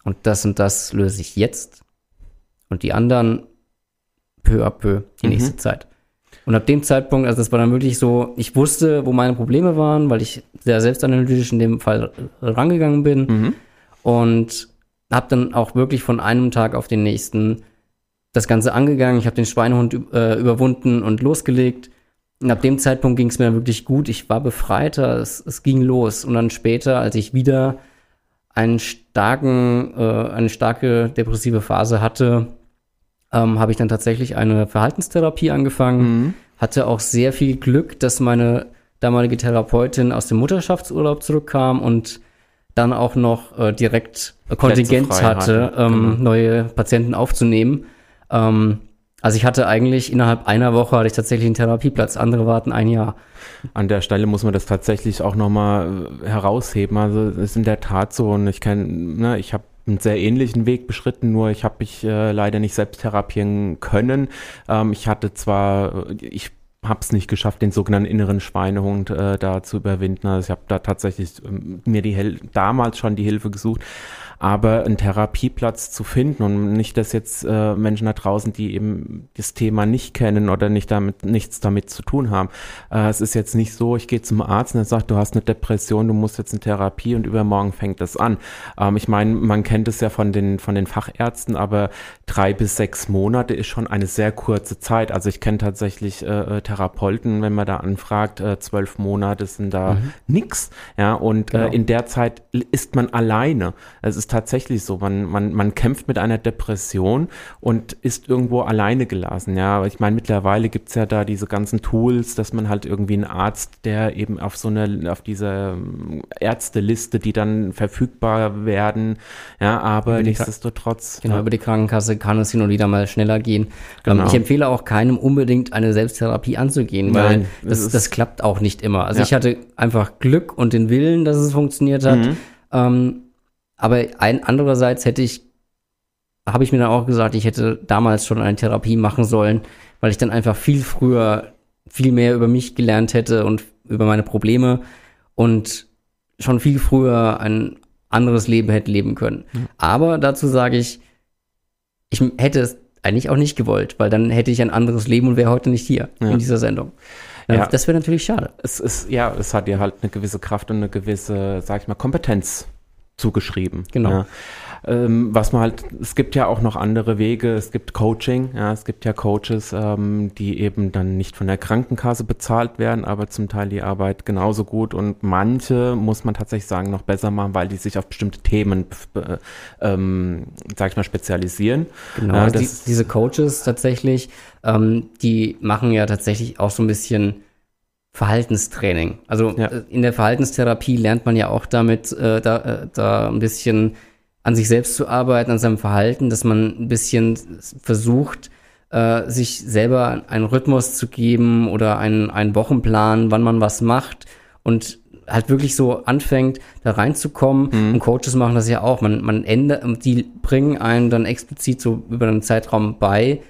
Und das und das löse ich jetzt. Und die anderen peu à peu die mhm. nächste Zeit. Und ab dem Zeitpunkt, also das war dann wirklich so, ich wusste, wo meine Probleme waren, weil ich sehr selbstanalytisch in dem Fall rangegangen bin. Mhm. Und habe dann auch wirklich von einem Tag auf den nächsten das Ganze angegangen. Ich habe den Schweinehund äh, überwunden und losgelegt. Und ab dem Zeitpunkt ging es mir wirklich gut. Ich war befreiter. Es, es, ging los. Und dann später, als ich wieder einen starken, äh, eine starke depressive Phase hatte, ähm, habe ich dann tatsächlich eine Verhaltenstherapie angefangen. Mhm. Hatte auch sehr viel Glück, dass meine damalige Therapeutin aus dem Mutterschaftsurlaub zurückkam und dann auch noch äh, direkt Kontingent hatte, ähm, genau. neue Patienten aufzunehmen. Ähm, also ich hatte eigentlich innerhalb einer Woche hatte ich tatsächlich einen Therapieplatz, andere warten ein Jahr. An der Stelle muss man das tatsächlich auch nochmal äh, herausheben. Also es ist in der Tat so und ich kann, ne, ich habe einen sehr ähnlichen Weg beschritten, nur ich habe mich äh, leider nicht selbst therapieren können. Ähm, ich hatte zwar, ich habe es nicht geschafft, den sogenannten inneren Schweinehund äh, da zu überwinden. Also ich habe da tatsächlich ähm, mir die Hel damals schon die Hilfe gesucht aber einen Therapieplatz zu finden und nicht, dass jetzt äh, Menschen da draußen, die eben das Thema nicht kennen oder nicht damit, nichts damit zu tun haben. Äh, es ist jetzt nicht so, ich gehe zum Arzt und er sagt, du hast eine Depression, du musst jetzt in Therapie und übermorgen fängt das an. Ähm, ich meine, man kennt es ja von den, von den Fachärzten, aber drei bis sechs Monate ist schon eine sehr kurze Zeit. Also ich kenne tatsächlich äh, äh Therapeuten, wenn man da anfragt, äh, zwölf Monate sind da mhm. nix. Ja, und äh, genau. in der Zeit ist man alleine. Es ist tatsächlich so. Man, man, man kämpft mit einer Depression und ist irgendwo alleine gelassen. Ja, ich meine, mittlerweile gibt es ja da diese ganzen Tools, dass man halt irgendwie einen Arzt, der eben auf so eine, auf diese ähm, Ärzteliste, die dann verfügbar werden, ja, aber nichtsdestotrotz. Genau, ja. über die Krankenkasse kann es hin und wieder mal schneller gehen. Ähm, genau. Ich empfehle auch keinem unbedingt eine Selbsttherapie anzugehen, weil Nein, das, das klappt auch nicht immer. Also ja. ich hatte einfach Glück und den Willen, dass es funktioniert hat. Mhm. Ähm, aber ein, andererseits hätte ich, habe ich mir dann auch gesagt, ich hätte damals schon eine Therapie machen sollen, weil ich dann einfach viel früher viel mehr über mich gelernt hätte und über meine Probleme und schon viel früher ein anderes Leben hätte leben können. Mhm. Aber dazu sage ich, ich hätte es eigentlich auch nicht gewollt, weil dann hätte ich ein anderes Leben und wäre heute nicht hier ja. in dieser Sendung. Ja. Das wäre natürlich schade. Es ist, ja, es hat dir halt eine gewisse Kraft und eine gewisse, sag ich mal, Kompetenz zugeschrieben. Genau. Ja. Ähm, was man halt, es gibt ja auch noch andere Wege, es gibt Coaching, ja, es gibt ja Coaches, ähm, die eben dann nicht von der Krankenkasse bezahlt werden, aber zum Teil die Arbeit genauso gut und manche muss man tatsächlich sagen noch besser machen, weil die sich auf bestimmte Themen, äh, ähm, sag ich mal, spezialisieren. Genau, ja, die, diese Coaches tatsächlich, ähm, die machen ja tatsächlich auch so ein bisschen Verhaltenstraining. Also ja. Äh, in der Verhaltenstherapie lernt man ja auch damit, äh, da, äh, da ein bisschen an sich selbst zu arbeiten, an seinem Verhalten, dass man ein bisschen versucht, äh, sich selber einen Rhythmus zu geben oder einen, einen Wochenplan, wann man was macht und halt wirklich so anfängt, da reinzukommen. Mhm. Und Coaches machen das ja auch. Man, man ändert, die bringen einen dann explizit so über einen Zeitraum bei,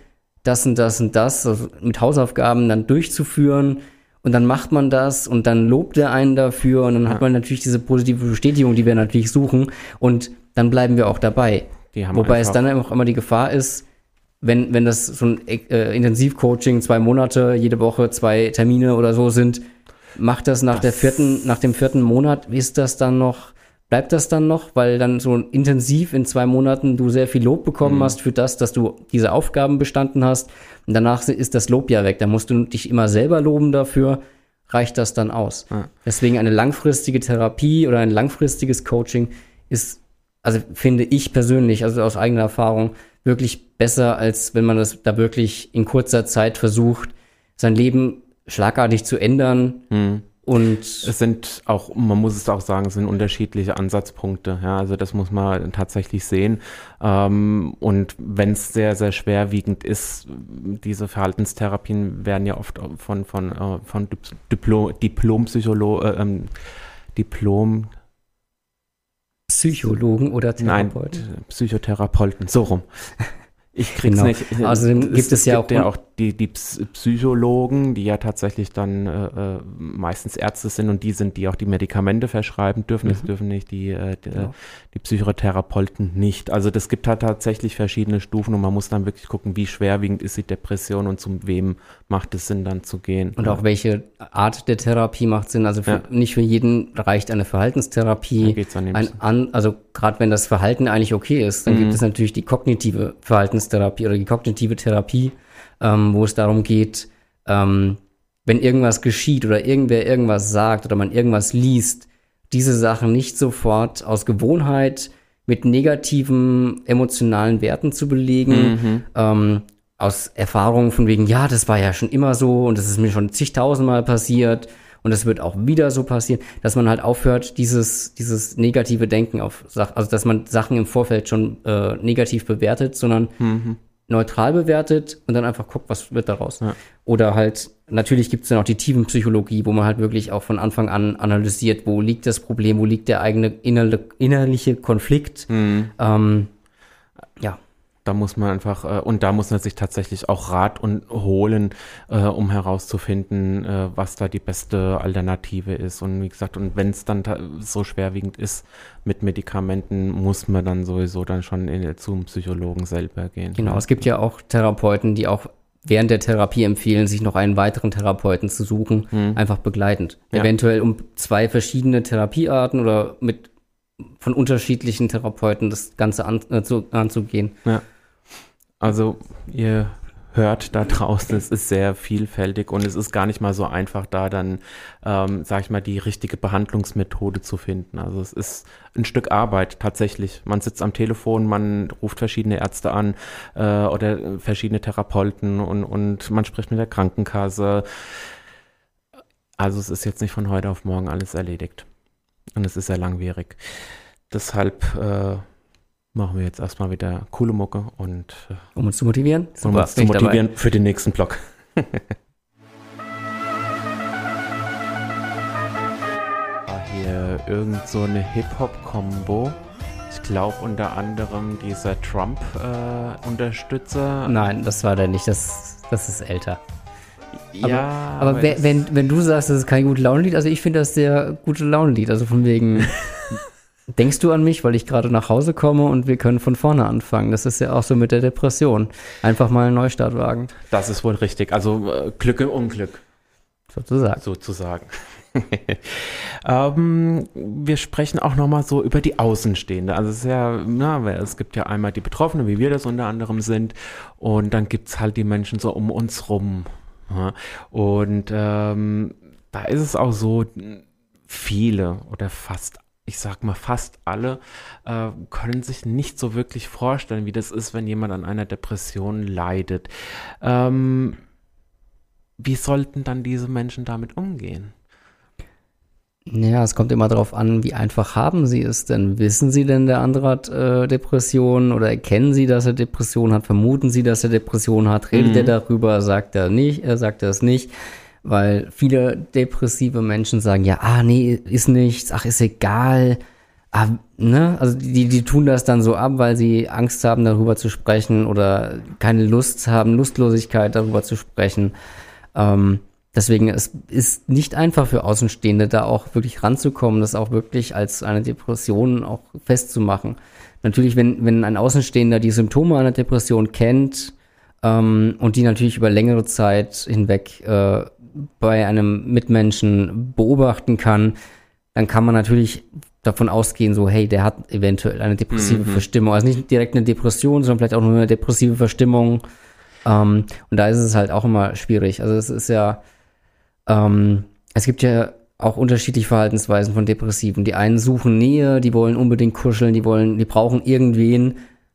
das und das und das also mit Hausaufgaben dann durchzuführen. Und dann macht man das und dann lobt er einen dafür und dann ja. hat man natürlich diese positive Bestätigung, die wir natürlich suchen. Und dann bleiben wir auch dabei. Wobei es dann auch immer die Gefahr ist, wenn, wenn das so ein äh, Intensivcoaching, zwei Monate, jede Woche zwei Termine oder so sind, macht das nach das der vierten, nach dem vierten Monat, ist das dann noch, bleibt das dann noch, weil dann so intensiv in zwei Monaten du sehr viel Lob bekommen mhm. hast für das, dass du diese Aufgaben bestanden hast. Und danach ist das Lob ja weg. Da musst du dich immer selber loben dafür. Reicht das dann aus? Ja. Deswegen eine langfristige Therapie oder ein langfristiges Coaching ist, also finde ich persönlich, also aus eigener Erfahrung, wirklich besser, als wenn man das da wirklich in kurzer Zeit versucht, sein Leben schlagartig zu ändern. Hm. Und es sind auch, man muss es auch sagen, es sind unterschiedliche Ansatzpunkte. Ja, also das muss man tatsächlich sehen. Ähm, und wenn es sehr, sehr schwerwiegend ist, diese Verhaltenstherapien werden ja oft von, von, äh, von Diplom, Diplompsycholo, äh, ähm, Diplom Psychologen oder Therapeuten? Nein, Psychotherapeuten, so rum. Ich krieg's genau. nicht. Außerdem also gibt es, es ja gibt auch, ja auch die, die Psychologen, die ja tatsächlich dann äh, äh, meistens Ärzte sind und die sind, die auch die Medikamente verschreiben dürfen. Mhm. Das dürfen nicht die, äh, die, genau. die, Psychotherapeuten nicht. Also das gibt halt tatsächlich verschiedene Stufen und man muss dann wirklich gucken, wie schwerwiegend ist die Depression und zu wem macht es Sinn, dann zu gehen. Und auch welche Art der Therapie macht Sinn. Also für, ja. nicht für jeden reicht eine Verhaltenstherapie. Ein, an, also gerade wenn das Verhalten eigentlich okay ist, dann mhm. gibt es natürlich die kognitive Verhaltenstherapie oder die kognitive Therapie ähm, wo es darum geht, ähm, wenn irgendwas geschieht oder irgendwer irgendwas sagt oder man irgendwas liest, diese Sachen nicht sofort aus Gewohnheit mit negativen emotionalen Werten zu belegen, mhm. ähm, aus Erfahrungen von wegen, ja, das war ja schon immer so und das ist mir schon zigtausendmal passiert und es wird auch wieder so passieren, dass man halt aufhört, dieses, dieses negative Denken auf Sachen, also dass man Sachen im Vorfeld schon äh, negativ bewertet, sondern mhm neutral bewertet und dann einfach guckt, was wird daraus. Ja. Oder halt, natürlich gibt es dann auch die Tiefenpsychologie, wo man halt wirklich auch von Anfang an analysiert, wo liegt das Problem, wo liegt der eigene innerliche Konflikt. Mhm. Ähm, da muss man einfach, äh, und da muss man sich tatsächlich auch Rat und holen, äh, um herauszufinden, äh, was da die beste Alternative ist. Und wie gesagt, und wenn es dann so schwerwiegend ist mit Medikamenten, muss man dann sowieso dann schon in, zum Psychologen selber gehen. Genau, es gibt ja auch Therapeuten, die auch während der Therapie empfehlen, sich noch einen weiteren Therapeuten zu suchen, hm. einfach begleitend. Ja. Eventuell um zwei verschiedene Therapiearten oder mit von unterschiedlichen Therapeuten das Ganze an, äh, zu, anzugehen. Ja. Also ihr hört da draußen, es ist sehr vielfältig und es ist gar nicht mal so einfach, da dann, ähm, sag ich mal, die richtige Behandlungsmethode zu finden. Also es ist ein Stück Arbeit tatsächlich. Man sitzt am Telefon, man ruft verschiedene Ärzte an äh, oder verschiedene Therapeuten und, und man spricht mit der Krankenkasse. Also es ist jetzt nicht von heute auf morgen alles erledigt. Und es ist sehr langwierig. Deshalb äh, machen wir jetzt erstmal wieder coole Mucke und äh, um uns zu motivieren, um uns zu motivieren dabei. für den nächsten Block. Hier irgend so eine Hip-Hop-Kombo. Ich glaube unter anderem dieser Trump-Unterstützer. Äh, Nein, das war der nicht. Das, das ist älter. Ja, aber, aber wenn, wenn, wenn du sagst, das ist kein gutes Launenlied, also ich finde das sehr gute Launenlied. Also von wegen Denkst du an mich, weil ich gerade nach Hause komme und wir können von vorne anfangen? Das ist ja auch so mit der Depression. Einfach mal einen Neustart wagen. Das ist wohl richtig. Also äh, Glück im Unglück. Sozusagen. Sozusagen. ähm, wir sprechen auch nochmal so über die Außenstehende. Also es ist ja, na, es gibt ja einmal die Betroffenen, wie wir das unter anderem sind, und dann gibt es halt die Menschen so um uns rum. Ja? Und ähm, da ist es auch so, viele oder fast ich sag mal fast alle, äh, können sich nicht so wirklich vorstellen, wie das ist, wenn jemand an einer Depression leidet. Ähm, wie sollten dann diese Menschen damit umgehen? Ja, es kommt immer darauf an, wie einfach haben Sie es denn? Wissen Sie denn, der andere hat äh, Depressionen oder erkennen Sie, dass er Depressionen hat? Vermuten Sie, dass er Depressionen hat? Redet Mhm. er darüber? Sagt er nicht? Er sagt er es nicht? Weil viele depressive Menschen sagen, ja, ah, nee, ist nichts, ach, ist egal. Ah, ne? Also die, die tun das dann so ab, weil sie Angst haben, darüber zu sprechen oder keine Lust haben, Lustlosigkeit darüber zu sprechen. Ähm, deswegen es ist nicht einfach für Außenstehende, da auch wirklich ranzukommen, das auch wirklich als eine Depression auch festzumachen. Natürlich, wenn, wenn ein Außenstehender die Symptome einer Depression kennt ähm, und die natürlich über längere Zeit hinweg äh, bei einem Mitmenschen beobachten kann, dann kann man natürlich davon ausgehen, so, hey, der hat eventuell eine depressive Verstimmung. Also nicht direkt eine Depression, sondern vielleicht auch nur eine depressive Verstimmung. Ähm, und da ist es halt auch immer schwierig. Also es ist ja, ähm, es gibt ja auch unterschiedliche Verhaltensweisen von Depressiven. Die einen suchen Nähe, die wollen unbedingt kuscheln, die wollen, die brauchen irgendwen.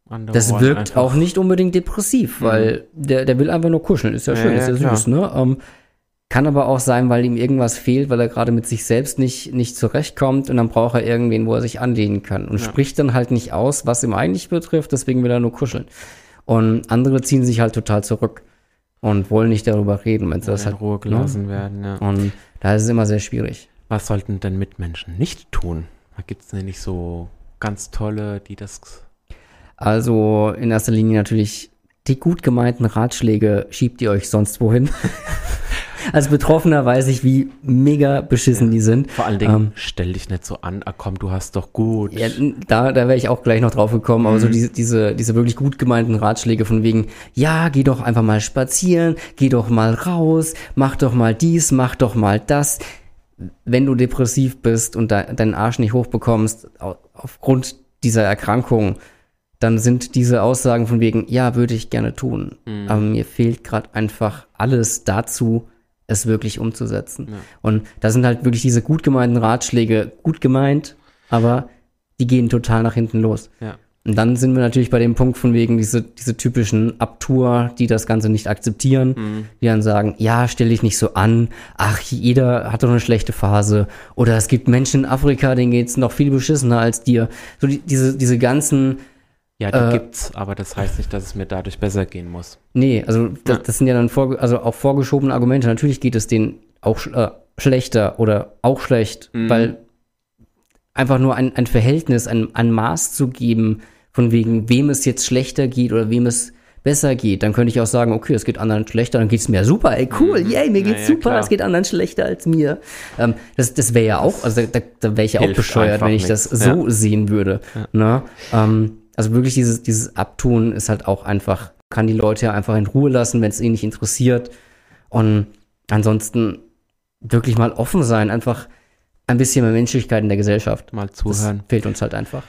Andere Das wirkt einfach- auch nicht unbedingt depressiv, weil der, der will einfach nur kuscheln. Ist ja Ja, schön, ja, ist ja klar. süß, ne? Ähm, kann aber auch sein, weil ihm irgendwas fehlt, weil er gerade mit sich selbst nicht, nicht zurechtkommt und dann braucht er irgendwen, wo er sich anlehnen kann und spricht dann halt nicht aus, was ihm eigentlich betrifft, deswegen will er nur kuscheln. Und andere ziehen sich halt total zurück und wollen nicht darüber reden, wenn sie das in halt. Ruhe gelassen werden. Ja. Und da ist es immer sehr schwierig. Was sollten denn Mitmenschen nicht tun? Da gibt es nämlich so ganz tolle, die das. Also in erster Linie natürlich die gut gemeinten Ratschläge schiebt ihr euch sonst wohin. Als Betroffener weiß ich, wie mega beschissen die sind. Vor allen Dingen, Ähm, stell dich nicht so an, ah komm, du hast doch gut. Ja, da, da wäre ich auch gleich noch drauf gekommen, aber so Mhm. diese, diese, diese wirklich gut gemeinten Ratschläge von wegen, ja, geh doch einfach mal spazieren, geh doch mal raus, mach doch mal dies, mach doch mal das. Wenn du depressiv bist und de deinen Arsch nicht hochbekommst, au aufgrund dieser Erkrankung, dann sind diese Aussagen von wegen, ja, würde ich gerne tun. Mhm. Aber mir fehlt gerade einfach alles dazu, es wirklich umzusetzen. Und da sind halt wirklich diese gut gemeinten Ratschläge gut gemeint, aber die gehen total nach hinten los. Ja. Und dann sind wir natürlich bei dem Punkt von wegen diese, diese typischen Abtour, die das Ganze nicht akzeptieren, Mhm. die dann sagen, ja, stell dich nicht so an, ach, jeder hat doch eine schlechte Phase. Oder es gibt Menschen in Afrika, denen geht's noch viel beschissener als dir. So die, diese, diese ganzen, Ja, die Äh, gibt's, aber das heißt nicht, dass es mir dadurch besser gehen muss. Nee, also das, Ja. das sind ja dann vorge also auch vorgeschobene Argumente. Natürlich geht es denen auch äh, schlechter oder auch schlecht, Mhm. weil einfach nur ein, ein Verhältnis, ein, ein Maß zu geben, von wegen, wem es jetzt schlechter geht oder wem es besser geht, dann könnte ich auch sagen, okay, es geht anderen schlechter, dann geht es mir super, ey, cool, yay, mir Mhm. Ja, geht's ja, super, klar. es geht anderen schlechter als mir. Ähm, das das wäre ja auch, also da, da wäre ich ja auch bescheuert, wenn ich das nix, so sehen würde. Ne? Ähm, also wirklich dieses, dieses Abtun ist halt auch einfach, kann die Leute ja einfach in Ruhe lassen, wenn es ihnen nicht interessiert. Und ansonsten wirklich mal offen sein, einfach ein bisschen mehr Menschlichkeit in der Gesellschaft. Mal Das zuhören. fehlt uns halt einfach.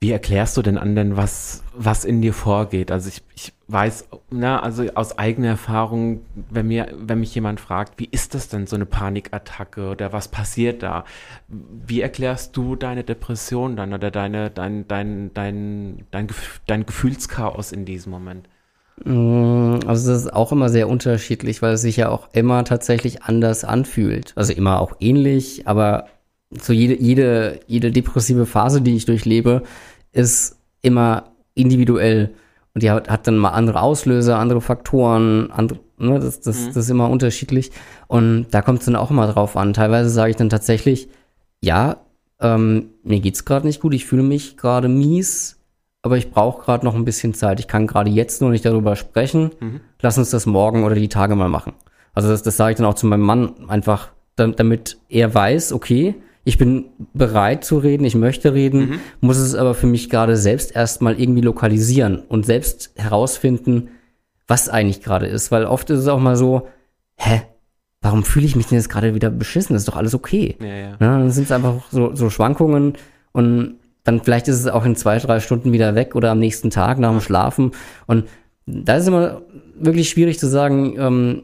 Wie erklärst du den anderen, was, was in dir vorgeht? Also ich, ich weiß, na, also aus eigener Erfahrung, wenn mir, wenn mich jemand fragt, wie ist das denn, so eine Panikattacke oder was passiert da? Wie erklärst du deine Depression dann oder deine, dein, dein, dein, dein, dein Gefühlschaos in diesem Moment? Mm, Also das ist auch immer sehr unterschiedlich, weil es sich ja auch immer tatsächlich anders anfühlt. Also immer auch ähnlich, aber so jede, jede, jede depressive Phase, die ich durchlebe, ist immer individuell. Und die hat, hat dann mal andere Auslöser, andere Faktoren, andere, ne, das, das, das ist immer unterschiedlich. Und da kommt es dann auch immer drauf an. Teilweise sage ich dann tatsächlich, ja, ähm, mir geht's gerade nicht gut, ich fühle mich gerade mies, aber ich brauche gerade noch ein bisschen Zeit. Ich kann gerade jetzt noch nicht darüber sprechen. Lass uns das morgen oder die Tage mal machen. Also das, das sage ich dann auch zu meinem Mann einfach, da- damit er weiß, okay, ich bin bereit zu reden, ich möchte reden, muss es aber für mich gerade selbst erstmal irgendwie lokalisieren und selbst herausfinden, was eigentlich gerade ist. Weil oft ist es auch mal so, hä, warum fühle ich mich denn jetzt gerade wieder beschissen? Das ist doch alles okay. Ja, ja. Ja, dann sind es einfach so, so Schwankungen und dann vielleicht ist es auch in zwei, drei Stunden wieder weg oder am nächsten Tag nach dem Schlafen. Und da ist immer wirklich schwierig zu sagen, ähm,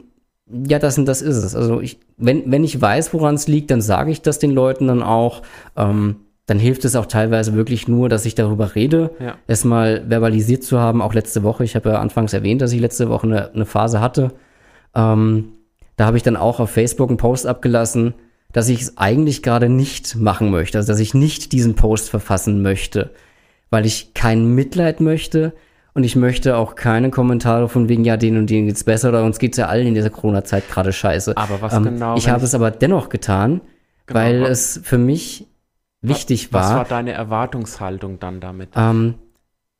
ja, das und das ist es. Also ich, wenn, wenn ich weiß, woran es liegt, dann sage ich das den Leuten dann auch. Ähm, dann hilft es auch teilweise wirklich nur, dass ich darüber rede, Ja. es mal verbalisiert zu haben. Auch letzte Woche, ich habe ja anfangs erwähnt, dass ich letzte Woche eine, eine Phase hatte. Ähm, da habe ich dann auch auf Facebook einen Post abgelassen, dass ich es eigentlich gerade nicht machen möchte, also dass ich nicht diesen Post verfassen möchte, weil ich kein Mitleid möchte und ich möchte auch keine Kommentare von wegen, ja, denen und denen geht's besser oder uns geht's ja allen in dieser Corona-Zeit gerade scheiße. Aber was Ähm, genau, Ich habe es aber dennoch getan, Genau, weil wa- es für mich wichtig Was war. war deine Erwartungshaltung dann damit? Ähm,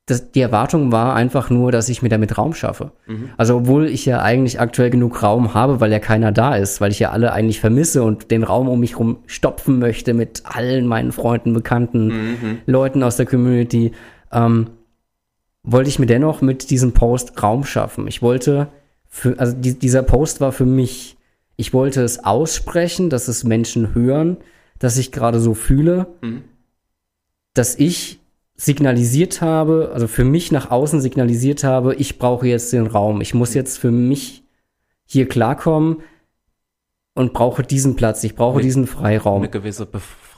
das, die Erwartung war einfach nur, dass ich mir damit Raum schaffe. Mhm. Also obwohl ich ja eigentlich aktuell genug Raum habe, weil ja keiner da ist, weil ich ja alle eigentlich vermisse und den Raum um mich rum stopfen möchte mit allen meinen Freunden, Bekannten, Mhm. Leuten aus der Community, ähm, wollte ich mir dennoch mit diesem Post Raum schaffen. Ich wollte, für, also die, dieser Post war für mich, ich wollte es aussprechen, dass es Menschen hören, dass ich gerade so fühle, Mhm. dass ich signalisiert habe, also für mich nach außen signalisiert habe, ich brauche jetzt den Raum. Ich muss jetzt für mich hier klarkommen und brauche diesen Platz. Ich brauche Mit- diesen Freiraum. Eine gewisse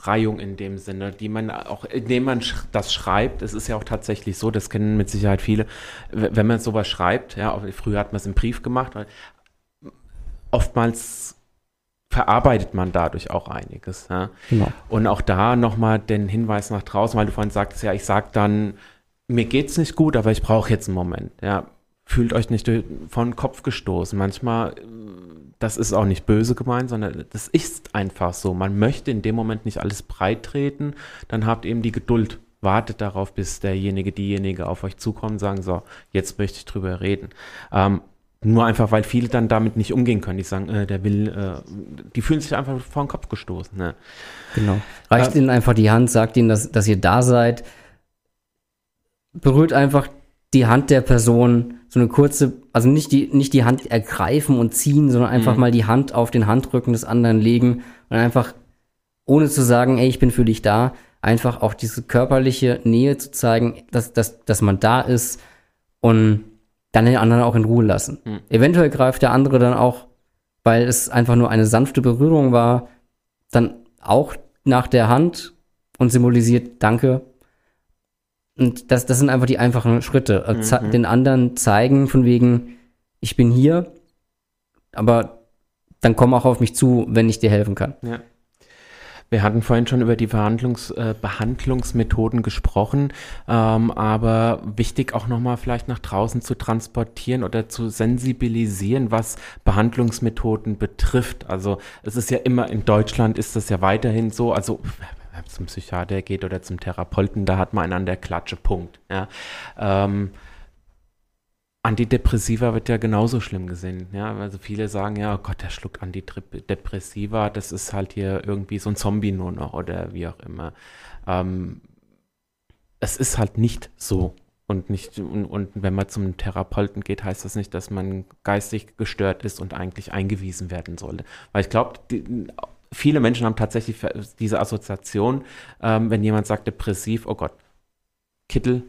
Befreiung in dem Sinne, die man auch, indem man sch- das schreibt, es ist ja auch tatsächlich so, das kennen mit Sicherheit viele, wenn man sowas schreibt, ja, früher hat man es im Brief gemacht, weil oftmals verarbeitet man dadurch auch einiges. Ja. Genau. Und auch da nochmal den Hinweis nach draußen, weil du vorhin sagtest, ja, ich sag dann, mir geht's nicht gut, aber ich brauche jetzt einen Moment. Ja, fühlt euch nicht den Kopf gestoßen. Manchmal, äh, das ist auch nicht böse gemeint, sondern das ist einfach so. Man möchte in dem Moment nicht alles breit treten, dann habt eben die Geduld. Wartet darauf, bis derjenige, diejenige auf euch zukommt und sagen, so, jetzt möchte ich drüber reden. Ähm, nur einfach, weil viele dann damit nicht umgehen können. Die sagen, äh, der will, äh, die fühlen sich einfach vor den Kopf gestoßen. Ne? Genau. Reicht Äh, ihnen einfach die Hand, sagt ihnen, dass, dass ihr da seid. Berührt einfach die Hand der Person, so eine kurze, also nicht die, nicht die Hand ergreifen und ziehen, sondern einfach Mhm. mal die Hand auf den Handrücken des anderen legen und einfach, ohne zu sagen, ey, ich bin für dich da, einfach auch diese körperliche Nähe zu zeigen, dass, dass, dass man da ist und dann den anderen auch in Ruhe lassen. Mhm. Eventuell greift der andere dann auch, weil es einfach nur eine sanfte Berührung war, dann auch nach der Hand und symbolisiert Danke. Und das, das sind einfach die einfachen Schritte. Also Mhm. Den anderen zeigen von wegen, ich bin hier, aber dann komm auch auf mich zu, wenn ich dir helfen kann. Ja. Wir hatten vorhin schon über die Verhandlungs, äh, Behandlungsmethoden gesprochen, ähm, aber wichtig auch nochmal vielleicht nach draußen zu transportieren oder zu sensibilisieren, was Behandlungsmethoden betrifft. Also es ist ja immer, in Deutschland ist das ja weiterhin so, also zum Psychiater geht oder zum Therapeuten, da hat man einen an der Klatsche, Punkt. Ja. Ähm, Antidepressiva wird ja genauso schlimm gesehen. Ja, also viele sagen ja, oh Gott, der schluckt Antidepressiva, das ist halt hier irgendwie so ein Zombie nur noch oder wie auch immer. Ähm, es ist halt nicht so. Und nicht, und, und wenn man zum Therapeuten geht, heißt das nicht, dass man geistig gestört ist und eigentlich eingewiesen werden sollte. Weil ich glaube, viele Menschen haben tatsächlich diese Assoziation, ähm, wenn jemand sagt depressiv, oh Gott, Kittel,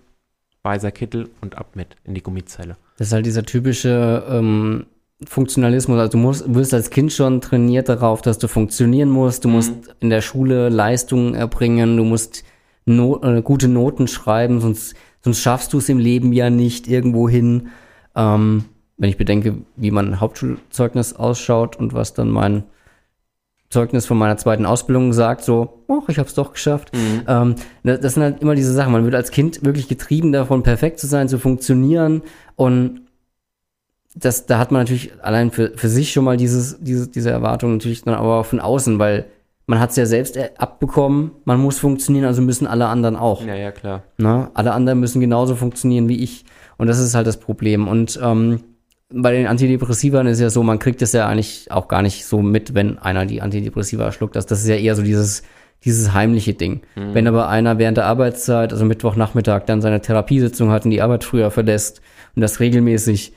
weißer Kittel und ab mit in die Gummizelle. Das ist halt dieser typische ähm, Funktionalismus. Also du musst, wirst als Kind schon trainiert darauf, dass du funktionieren musst. Du Mhm. musst in der Schule Leistungen erbringen. Du musst no äh, gute Noten schreiben, sonst, sonst schaffst du es im Leben ja nicht irgendwo hin. Ähm, wenn ich bedenke, wie mein Hauptschulzeugnis ausschaut und was dann mein Zeugnis von meiner zweiten Ausbildung sagt, so, oh, ich habe es doch geschafft. Ähm, das, sind halt immer diese Sachen. Man wird als Kind wirklich getrieben davon, perfekt zu sein, zu funktionieren. Und das, da hat man natürlich allein für, für sich schon mal dieses, diese, diese Erwartung natürlich dann aber auch von außen, weil man hat es ja selbst äh, abbekommen, man muss funktionieren, also müssen alle anderen auch. Ja, ja, klar. Ne? Alle anderen müssen genauso funktionieren wie ich. Und das ist halt das Problem. Und ähm, bei den Antidepressivern ist ja so, man kriegt es ja eigentlich auch gar nicht so mit, wenn einer die Antidepressiva schluckt. Das, das ist ja eher so dieses, dieses heimliche Ding. Wenn aber einer während der Arbeitszeit, also Mittwochnachmittag, dann seine Therapiesitzung hat und die Arbeit früher verlässt und das regelmäßig,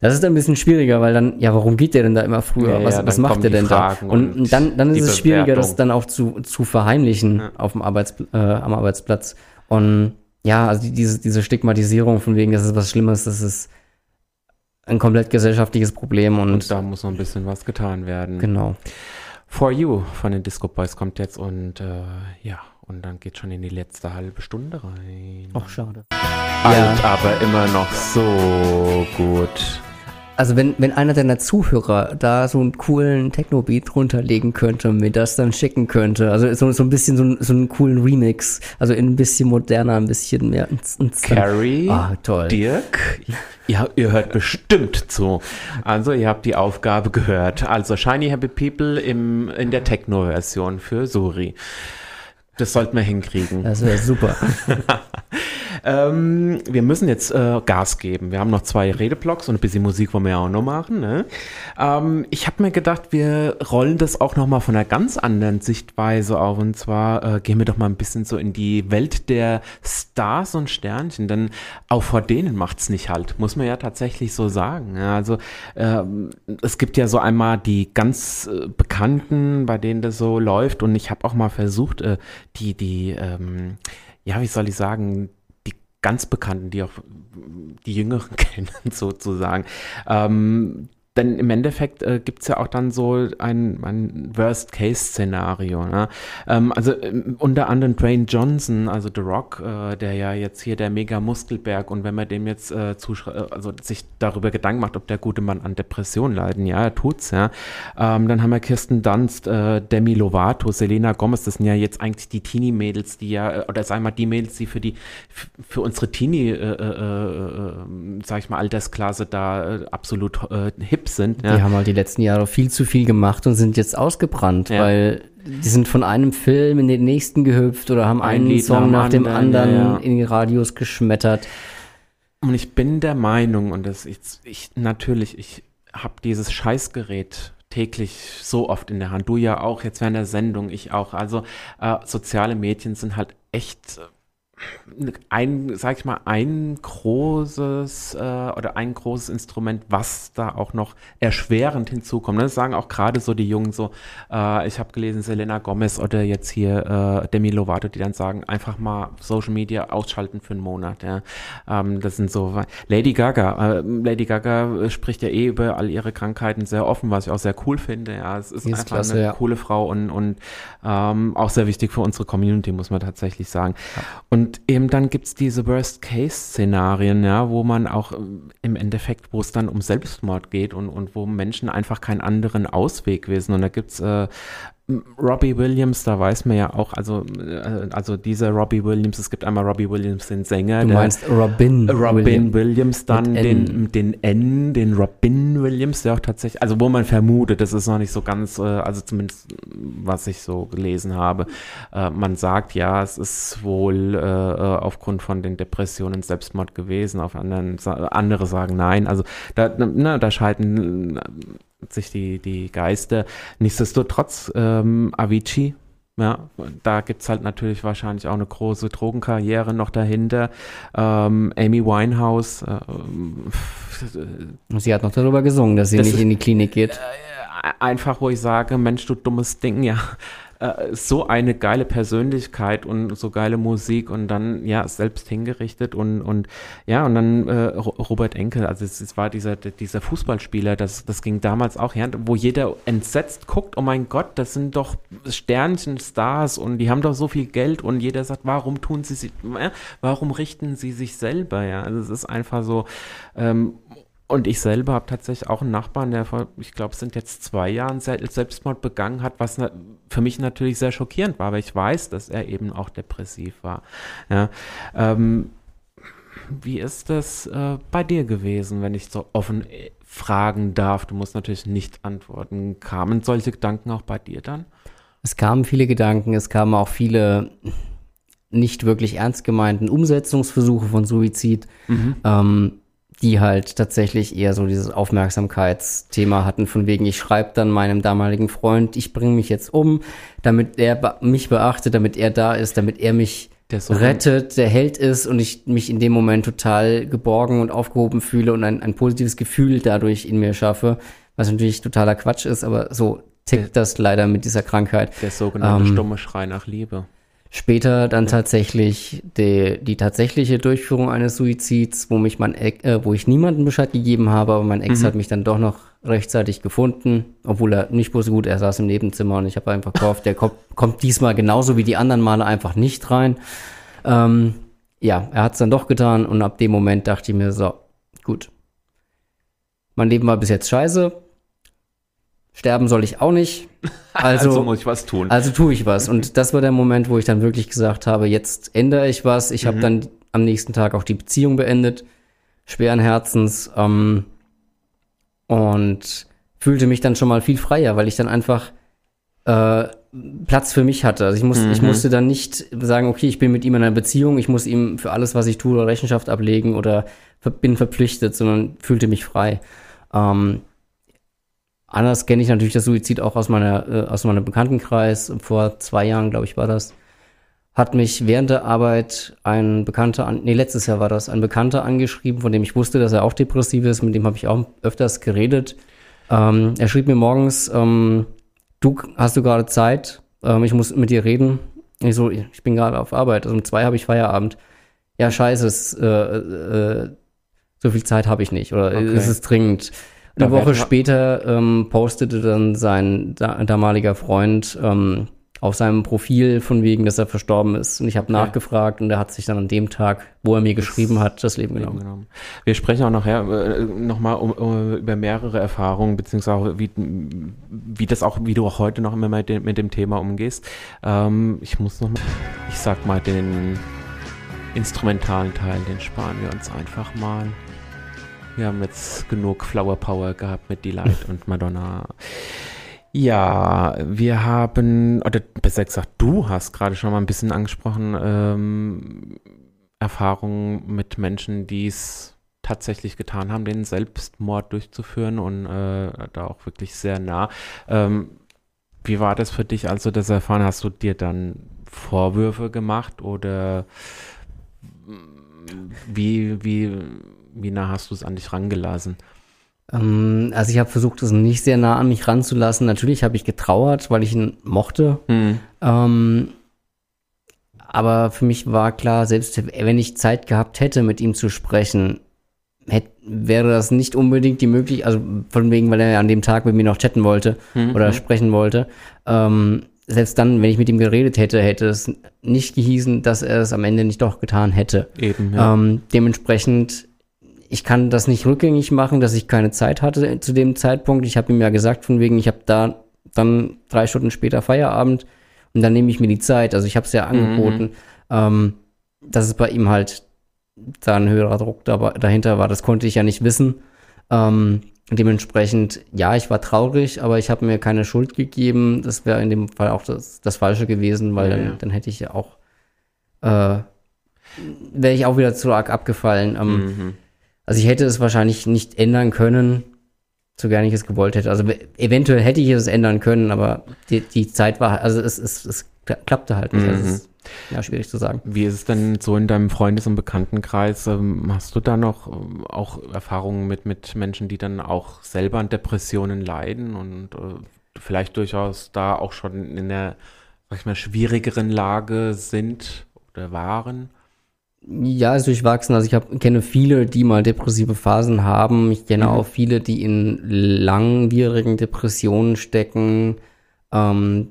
das ist dann ein bisschen schwieriger, weil dann, ja, warum geht der denn da immer früher? Ja, was ja, was macht der denn Fragen da? Und, und dann, dann ist es schwieriger, das dann auch zu, zu verheimlichen Ja. auf dem Arbeits, äh, am Arbeitsplatz. Und ja, also die, diese, diese Stigmatisierung von wegen, das ist was Schlimmes, das ist ein komplett gesellschaftliches Problem und, Und da muss noch ein bisschen was getan werden. genau. For You von den Disco Boys kommt jetzt und äh, ja, und dann geht schon in die letzte halbe Stunde rein. Ach, schade. Alt, aber immer noch so gut. Also wenn, wenn einer deiner Zuhörer da so einen coolen Techno-Beat runterlegen könnte und mir das dann schicken könnte, also so, so ein bisschen so, so einen coolen Remix, also in ein bisschen moderner, ein bisschen mehr. Carrie, ah, toll. Dirk, ja, ihr hört bestimmt zu. Also ihr habt die Aufgabe gehört. Also Shiny Happy People im, in der Techno-Version für Suri. Das sollten wir hinkriegen. Das wäre super. ähm, wir müssen jetzt äh, Gas geben. Wir haben noch zwei Redeblocks und ein bisschen Musik wollen wir ja auch noch machen. Ne? Ähm, ich habe mir gedacht, wir rollen das auch noch mal von einer ganz anderen Sichtweise auf. Und zwar äh, gehen wir doch mal ein bisschen so in die Welt der Stars und Sternchen. Denn auch vor denen macht's nicht halt, muss man ja tatsächlich so sagen. Ja, also ähm, es gibt ja so einmal die ganz äh, Bekannten, bei denen das so läuft. Und ich habe auch mal versucht, äh, die, die, ähm, ja, wie soll ich sagen, ganz Bekannten, die auch die Jüngeren kennen, sozusagen, ähm, denn im Endeffekt äh, gibt es ja auch dann so ein, ein Worst-Case-Szenario. Ne? Ähm, also ähm, unter anderem Dwayne Johnson, also The Rock, äh, der ja jetzt hier der Mega-Muskelberg und wenn man dem jetzt äh, äh, also sich darüber Gedanken macht, ob der gute Mann an Depressionen leiden, ja, er tut's, ja. Ähm, dann haben wir Kirsten Dunst, äh, Demi Lovato, Selena Gomez, das sind ja jetzt eigentlich die Teenie-Mädels, die ja, äh, oder sagen wir mal die Mädels, die für die, für unsere Teenie, äh, äh, äh, sag ich mal, Altersklasse da äh, absolut äh, hip sind. Ja. Die haben halt die letzten Jahre viel zu viel gemacht und sind jetzt ausgebrannt, ja. weil die sind von einem Film in den nächsten gehüpft oder haben Ein einen Lied Song nach dem anderen ja, in die Radios geschmettert. Und ich bin der Meinung, und das ich, ich natürlich, ich habe dieses Scheißgerät täglich so oft in der Hand. Du ja auch, jetzt während der Sendung, ich auch. Also äh, soziale Medien sind halt echt ein, sag ich mal, ein großes äh, oder ein großes Instrument, was da auch noch erschwerend hinzukommt. Das sagen auch gerade so die Jungen so, äh, ich habe gelesen, Selena Gomez oder jetzt hier äh, Demi Lovato, die dann sagen, einfach mal Social Media ausschalten für einen Monat. Ja. Ähm, das sind so Lady Gaga. Äh, Lady Gaga spricht ja eh über all ihre Krankheiten sehr offen, was ich auch sehr cool finde. Ja, es ist, ist einfach klasse, eine ja. coole Frau und, und ähm, auch sehr wichtig für unsere Community, muss man tatsächlich sagen. Ja. Und eben dann gibt es diese Worst-Case-Szenarien, ja, wo man auch ähm, im Endeffekt, wo es dann um Selbstmord geht und, und wo Menschen einfach keinen anderen Ausweg wissen. Und da gibt es äh, Robbie Williams, da weiß man ja auch, also, äh, also dieser Robbie Williams, es gibt einmal Robbie Williams, den Sänger. Du meinst Robin. Robin Williams, Williams dann den, den N, den Robin Williams, der auch tatsächlich, also wo man vermutet, das ist noch nicht so ganz, äh, also zumindest was ich so gelesen habe, äh, man sagt ja, es ist wohl aufgrund von den Depressionen Selbstmord gewesen, auf anderen, andere sagen nein, also da, na, da scheiden sich die, die Geister. Nichtsdestotrotz, ähm, Avicii, ja, da gibt's halt natürlich wahrscheinlich auch eine große Drogenkarriere noch dahinter. Ähm, Amy Winehouse. Äh, sie hat noch darüber gesungen, dass sie das nicht in die Klinik geht. Äh, einfach, wo ich sage, Mensch, du dummes Ding, ja äh, so eine geile Persönlichkeit und so geile Musik und dann ja selbst hingerichtet und und ja und dann äh, Robert Enkel, also es, es, war dieser dieser Fußballspieler, das das ging damals auch her, wo jeder entsetzt guckt, oh mein Gott, das sind doch Sternchen Stars und die haben doch so viel Geld und jeder sagt, warum tun sie sich, äh, warum richten sie sich selber, ja, also es ist einfach so ähm, und ich selber habe tatsächlich auch einen Nachbarn, der vor, ich glaube, es sind jetzt zwei Jahren Selbstmord begangen hat, was für mich natürlich sehr schockierend war, weil ich weiß, dass er eben auch depressiv war. Ja, ähm, wie ist das äh, bei dir gewesen, wenn ich so offen äh, fragen darf? Du musst natürlich nicht antworten. Kamen solche Gedanken auch bei dir dann? Es kamen viele Gedanken, es kamen auch viele nicht wirklich ernst gemeinten Umsetzungsversuche von Suizid. Mhm. Ähm, die halt tatsächlich eher so dieses Aufmerksamkeitsthema hatten, von wegen, ich schreibe dann meinem damaligen Freund, ich bringe mich jetzt um, damit er be mich beachtet, damit er da ist, damit er mich der so rettet, der Held ist und ich mich in dem Moment total geborgen und aufgehoben fühle und ein, ein positives Gefühl dadurch in mir schaffe, was natürlich totaler Quatsch ist, aber so tickt der, das leider mit dieser Krankheit. Der sogenannte ähm, stumme Schrei nach Liebe. Später dann tatsächlich die, die tatsächliche Durchführung eines Suizids, wo mich mein äh, wo ich niemanden Bescheid gegeben habe, aber mein Ex mhm. hat mich dann doch noch rechtzeitig gefunden, obwohl er nicht bloß gut, er saß im Nebenzimmer und ich habe einfach gehofft, der kommt, kommt diesmal genauso wie die anderen Male einfach nicht rein. Ähm, ja, er hat es dann doch getan und ab dem Moment dachte ich mir so, gut. mein Leben war bis jetzt scheiße, sterben soll ich auch nicht. Also, Also muss ich was tun. also tue ich was. Und das war der Moment, wo ich dann wirklich gesagt habe, jetzt ändere ich was. Ich habe dann am nächsten Tag auch die Beziehung beendet, schweren Herzens, ähm, und fühlte mich dann schon mal viel freier, weil ich dann einfach äh, Platz für mich hatte. Also ich, muss, ich musste dann nicht sagen, okay, ich bin mit ihm in einer Beziehung, ich muss ihm für alles, was ich tue, Rechenschaft ablegen oder bin verpflichtet, sondern fühlte mich frei. Ähm, anders kenne ich natürlich das Suizid auch aus meiner äh, aus meinem Bekanntenkreis. Vor zwei Jahren, glaube ich, war das. Hat mich während der Arbeit ein Bekannter an, nee, letztes Jahr war das, ein Bekannter angeschrieben, von dem ich wusste, dass er auch depressiv ist, mit dem habe ich auch öfters geredet. Ähm, er schrieb mir morgens, ähm, du hast du gerade Zeit, ähm, ich muss mit dir reden. Ich so, ich bin gerade auf Arbeit, also um zwei habe ich Feierabend. Ja, scheiße, es, äh, äh, so viel Zeit habe ich nicht oder Okay. es ist dringend. Eine Woche später ähm, postete dann sein da damaliger Freund ähm, auf seinem Profil von wegen, dass er verstorben ist. Und ich habe nachgefragt und er hat sich dann an dem Tag, wo er mir geschrieben hat, das Leben genommen. genommen. Wir sprechen auch nachher äh, nochmal um, um, über mehrere Erfahrungen, beziehungsweise wie, wie das auch, wie du auch heute noch immer mit dem, mit dem Thema umgehst. Ähm, ich muss noch mal, ich sag mal, den instrumentalen Teil, den sparen wir uns einfach mal. Wir haben jetzt genug Flower Power gehabt mit Delight und Madonna. Ja, wir haben, oder besser gesagt, du hast gerade schon mal ein bisschen angesprochen, ähm, Erfahrungen mit Menschen, die es tatsächlich getan haben, den Selbstmord durchzuführen und äh, da auch wirklich sehr nah. Ähm, wie war das für dich, als du das erfahren hast? Du dir dann Vorwürfe gemacht oder wie, wie, wie nah hast du es an dich rangelassen? Ähm, also ich habe versucht, es nicht sehr nah an mich ranzulassen. Natürlich habe ich getrauert, weil ich ihn mochte. Hm. Ähm, aber für mich war klar, selbst wenn ich Zeit gehabt hätte, mit ihm zu sprechen, hätt, wäre das nicht unbedingt die Möglichkeit, also von wegen, weil er an dem Tag mit mir noch chatten wollte oder sprechen wollte. Ähm, selbst dann, wenn ich mit ihm geredet hätte, hätte es nicht gehießen, dass er es am Ende nicht doch getan hätte. Eben, ja. Ähm, dementsprechend, ich kann das nicht rückgängig machen, dass ich keine Zeit hatte zu dem Zeitpunkt. Ich habe ihm ja gesagt, von wegen, ich habe da dann drei Stunden später Feierabend und dann nehme ich mir die Zeit. Also ich habe es ja angeboten. Ähm, dass es bei ihm halt da ein höherer Druck da, dahinter war, das konnte ich ja nicht wissen. Ähm, dementsprechend, ja, ich war traurig, aber ich habe mir keine Schuld gegeben. Das wäre in dem Fall auch das, das Falsche gewesen, weil Ja, dann, ja. dann hätte ich ja auch, äh, wäre ich auch wieder zu arg abgefallen. Ähm, Mhm. Also ich hätte es wahrscheinlich nicht ändern können, so gerne ich es gewollt hätte. Also eventuell hätte ich es ändern können, aber die, die Zeit war, also es, es, es klappte halt nicht. Also es ist, ja, schwierig zu sagen. Wie ist es denn so in deinem Freundes- und Bekanntenkreis? Ähm, Hast du da noch ähm, auch Erfahrungen mit, mit Menschen, die dann auch selber an Depressionen leiden und äh, vielleicht durchaus da auch schon in der, sag ich mal, schwierigeren Lage sind oder waren? Ja, ist durchwachsen. Also ich hab, kenne viele, die mal depressive Phasen haben. Ich kenne Mhm. auch viele, die in langwierigen Depressionen stecken, ähm,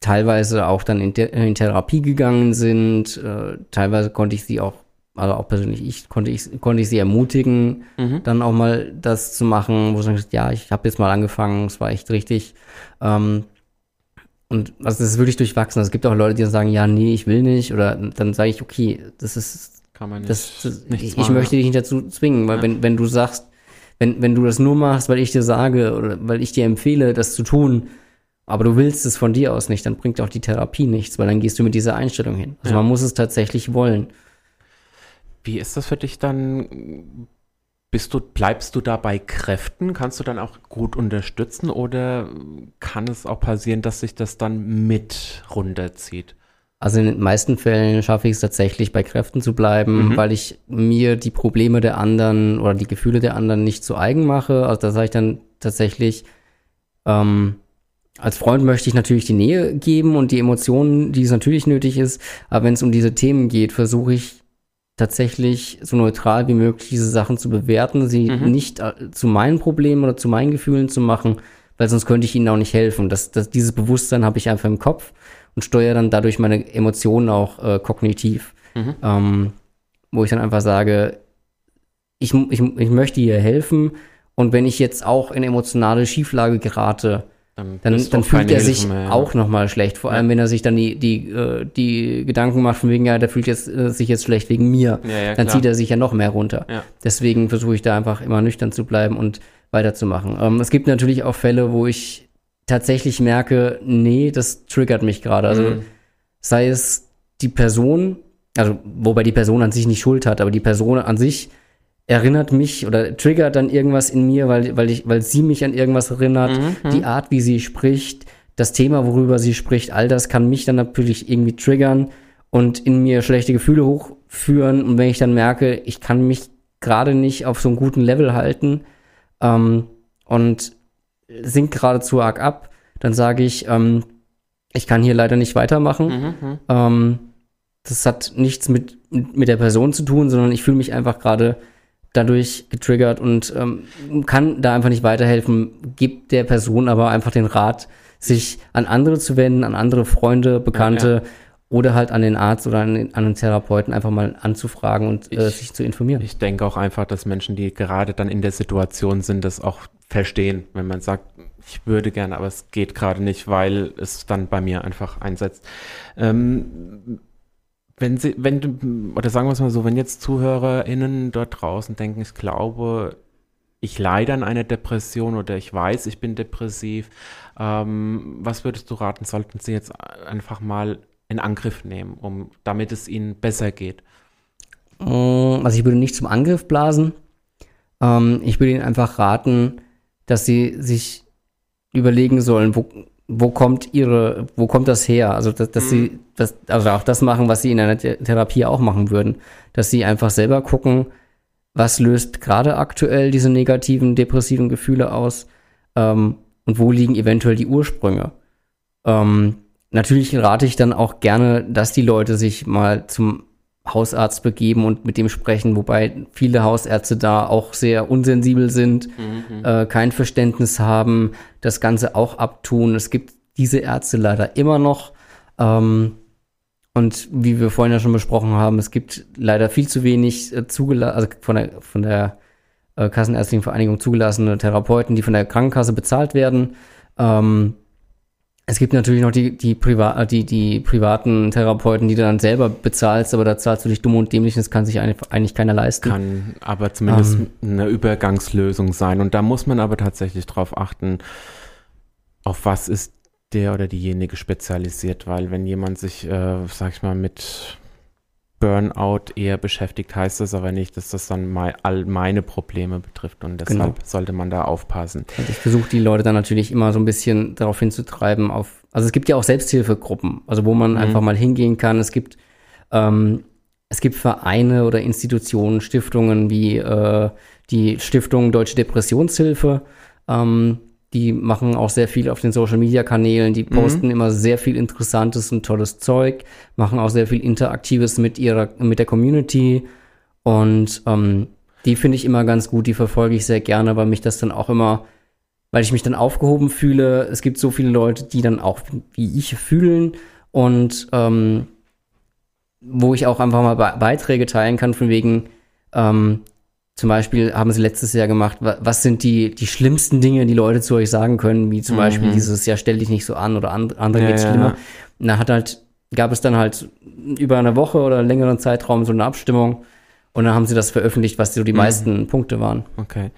teilweise auch dann in, in Therapie gegangen sind. Äh, teilweise konnte ich sie auch, also auch persönlich ich, konnte ich, konnte ich sie ermutigen, Mhm. dann auch mal das zu machen, wo sie sagen, ja, ich habe jetzt mal angefangen, es war echt richtig. Ähm, und also das ist wirklich durchwachsen. Also es gibt auch Leute, die dann sagen, ja, nee, ich will nicht. Oder dann sage ich, okay, das ist Kann man nicht, das, nichts ich, ich möchte dich nicht dazu zwingen, weil Ja. wenn, wenn du sagst, wenn, wenn du das nur machst, weil ich dir sage oder weil ich dir empfehle, das zu tun, aber du willst es von dir aus nicht, dann bringt auch die Therapie nichts, weil dann gehst du mit dieser Einstellung hin. Also Ja. man muss es tatsächlich wollen. Wie ist das für dich dann? Bist du, bleibst du da bei Kräften? Kannst du dann auch gut unterstützen oder kann es auch passieren, dass sich das dann mit runterzieht? Also in den meisten Fällen schaffe ich es tatsächlich, bei Kräften zu bleiben, Mhm. weil ich mir die Probleme der anderen oder die Gefühle der anderen nicht zu eigen mache. Also da sage ich dann tatsächlich, ähm, als Freund möchte ich natürlich die Nähe geben und die Emotionen, die es natürlich nötig ist. Aber wenn es um diese Themen geht, versuche ich tatsächlich so neutral wie möglich diese Sachen zu bewerten, sie Mhm. nicht äh, zu meinen Problemen oder zu meinen Gefühlen zu machen, weil sonst könnte ich ihnen auch nicht helfen. Das, das, dieses Bewusstsein habe ich einfach im Kopf und steuere dann dadurch meine Emotionen auch äh, kognitiv. Mhm. Ähm, wo ich dann einfach sage, ich, ich, ich möchte ihr helfen Und wenn ich jetzt auch in emotionale Schieflage gerate, Dann, dann, dann fühlt er Hilfe sich mehr, ja. auch nochmal schlecht. Vor allem, wenn er sich dann die, die, äh, die Gedanken macht von wegen, ja, der fühlt jetzt, äh, sich jetzt schlecht wegen mir. Ja, dann klar. zieht er sich ja noch mehr runter. Deswegen versuche ich da einfach immer nüchtern zu bleiben und weiterzumachen. Ähm, es gibt natürlich auch Fälle, wo ich tatsächlich merke, nee, das triggert mich gerade. Also Mhm. sei es die Person, also wobei die Person an sich nicht Schuld hat, aber die Person an sich erinnert mich oder triggert dann irgendwas in mir, weil, weil, ich, weil sie mich an irgendwas erinnert, Mhm, die Art, wie sie spricht, das Thema, worüber sie spricht, all das kann mich dann natürlich irgendwie triggern und in mir schlechte Gefühle hochführen. Und wenn ich dann merke, ich kann mich gerade nicht auf so einem guten Level halten ähm, und sinkt gerade zu arg ab, dann sage ich, ähm, ich kann hier leider nicht weitermachen. Mhm, mhm. Ähm, das hat nichts mit, mit der Person zu tun, sondern ich fühle mich einfach gerade dadurch getriggert und ähm, kann da einfach nicht weiterhelfen. Gibt der Person aber einfach den Rat, sich an andere zu wenden, an andere Freunde, Bekannte oder halt an den Arzt oder an den, an den Therapeuten einfach mal anzufragen und äh, Ich- sich zu informieren. Ich denke auch einfach, dass Menschen, die gerade dann in der Situation sind, das auch verstehen, wenn man sagt, ich würde gerne, aber es geht gerade nicht, weil es dann bei mir einfach einsetzt. Ähm, wenn sie, wenn oder sagen wir es mal so, wenn jetzt ZuhörerInnen dort draußen denken, ich glaube, ich leide an einer Depression oder ich weiß, ich bin depressiv, ähm, was würdest du raten, sollten sie jetzt einfach mal in Angriff nehmen, um damit es ihnen besser geht? Mm, Also ich würde nicht zum Angriff blasen. Ähm, ich würde ihnen einfach raten, dass sie sich überlegen sollen, wo, wo kommt ihre, wo kommt das her? Also dass, dass sie das, also auch das machen, was sie in einer The- Therapie auch machen würden, dass sie einfach selber gucken, was löst gerade aktuell diese negativen, depressiven Gefühle aus ähm, und wo liegen eventuell die Ursprünge. Ähm, natürlich rate ich dann auch gerne, dass die Leute sich mal zum Hausarzt begeben und mit dem sprechen, wobei viele Hausärzte da auch sehr unsensibel sind, äh, kein Verständnis haben, das Ganze auch abtun. Es gibt diese Ärzte leider immer noch. Ähm, und wie wir vorhin ja schon besprochen haben, es gibt leider viel zu wenig äh, zugelassen, also von der, von der äh, Kassenärztlichen Vereinigung zugelassene Therapeuten, die von der Krankenkasse bezahlt werden. Ähm, es gibt natürlich noch die, die, Priva äh, die, die privaten Therapeuten, die du dann selber bezahlst, aber da zahlst du dich dumm und dämlich, das kann sich eigentlich, keiner leisten. Kann aber zumindest Ähm. eine Übergangslösung sein. Und da muss man aber tatsächlich drauf achten, auf was ist der oder diejenige spezialisiert, weil wenn jemand sich, äh, sag ich mal, mit Burnout eher beschäftigt, heißt das aber nicht, dass das dann mei all meine Probleme betrifft und deshalb Genau. sollte man da aufpassen. Und ich versuche die Leute dann natürlich immer so ein bisschen darauf hinzutreiben, auf, also es gibt ja auch Selbsthilfegruppen, also wo man Mhm. einfach mal hingehen kann. Es gibt, ähm, es gibt Vereine oder Institutionen, Stiftungen wie äh, die Stiftung Deutsche Depressionshilfe, ähm, die machen auch sehr viel auf den Social Media Kanälen, die posten immer sehr viel interessantes und tolles Zeug, machen auch sehr viel Interaktives mit ihrer, mit der Community. Und ähm, die finde ich immer ganz gut, die verfolge ich sehr gerne, weil mich das dann auch immer, weil ich mich dann aufgehoben fühle. Es gibt so viele Leute, die dann auch wie ich fühlen. Und ähm, wo ich auch einfach mal Be Beiträge teilen kann, von wegen, ähm, zum Beispiel haben sie letztes Jahr gemacht, wa was sind die, die schlimmsten Dinge, die Leute zu euch sagen können, wie zum Mhm. Beispiel dieses, ja, stell dich nicht so an oder and andere Ja, geht's ja, schlimmer. ja. Und da hat halt, gab es dann halt über eine Woche oder einen längeren Zeitraum so eine Abstimmung und dann haben sie das veröffentlicht, was so die meisten Punkte waren. Okay.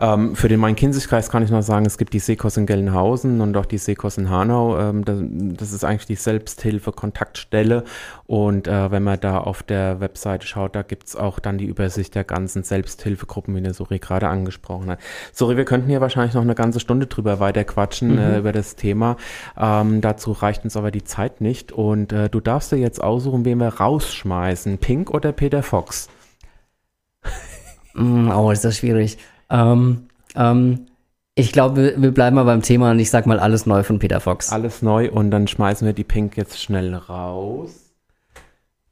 Ähm, für den Main-Kinzig-Kreis kann ich noch sagen, es gibt die Seekos in Gelnhausen und auch die Seekos in Hanau. Ähm, das, das ist eigentlich die Selbsthilfe-Kontaktstelle. Und äh, wenn man da auf der Webseite schaut, da gibt es auch dann die Übersicht der ganzen Selbsthilfegruppen, wie der Suri gerade angesprochen hat. Suri, wir könnten hier wahrscheinlich noch eine ganze Stunde drüber weiter quatschen, äh, über das Thema. Ähm, dazu reicht uns aber die Zeit nicht. Und äh, du darfst dir jetzt aussuchen, wen wir rausschmeißen. Pink oder Peter Fox? Mm, Oh, ist das schwierig. Ähm, ähm, ich glaube, wir, wir bleiben mal beim Thema und ich sag mal alles neu von Peter Fox. Alles neu und dann schmeißen wir die Pink jetzt schnell raus.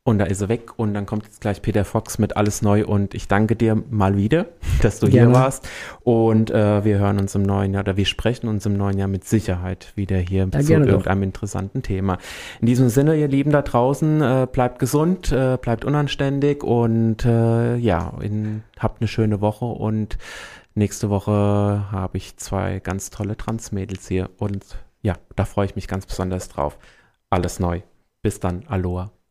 Und da ist er weg und dann kommt jetzt gleich Peter Fox mit alles neu und ich danke dir mal wieder, dass du Gerne. hier warst und äh, wir hören uns im neuen Jahr oder wir sprechen uns im neuen Jahr mit Sicherheit wieder hier Ja, zu gerne doch. irgendeinem interessanten Thema. In diesem Sinne, ihr Lieben da draußen, äh, bleibt gesund, äh, bleibt unanständig und äh, ja, in, habt eine schöne Woche und nächste Woche habe ich zwei ganz tolle Transmädels hier und ja, da freue ich mich ganz besonders drauf. Alles neu. Bis dann. Aloha.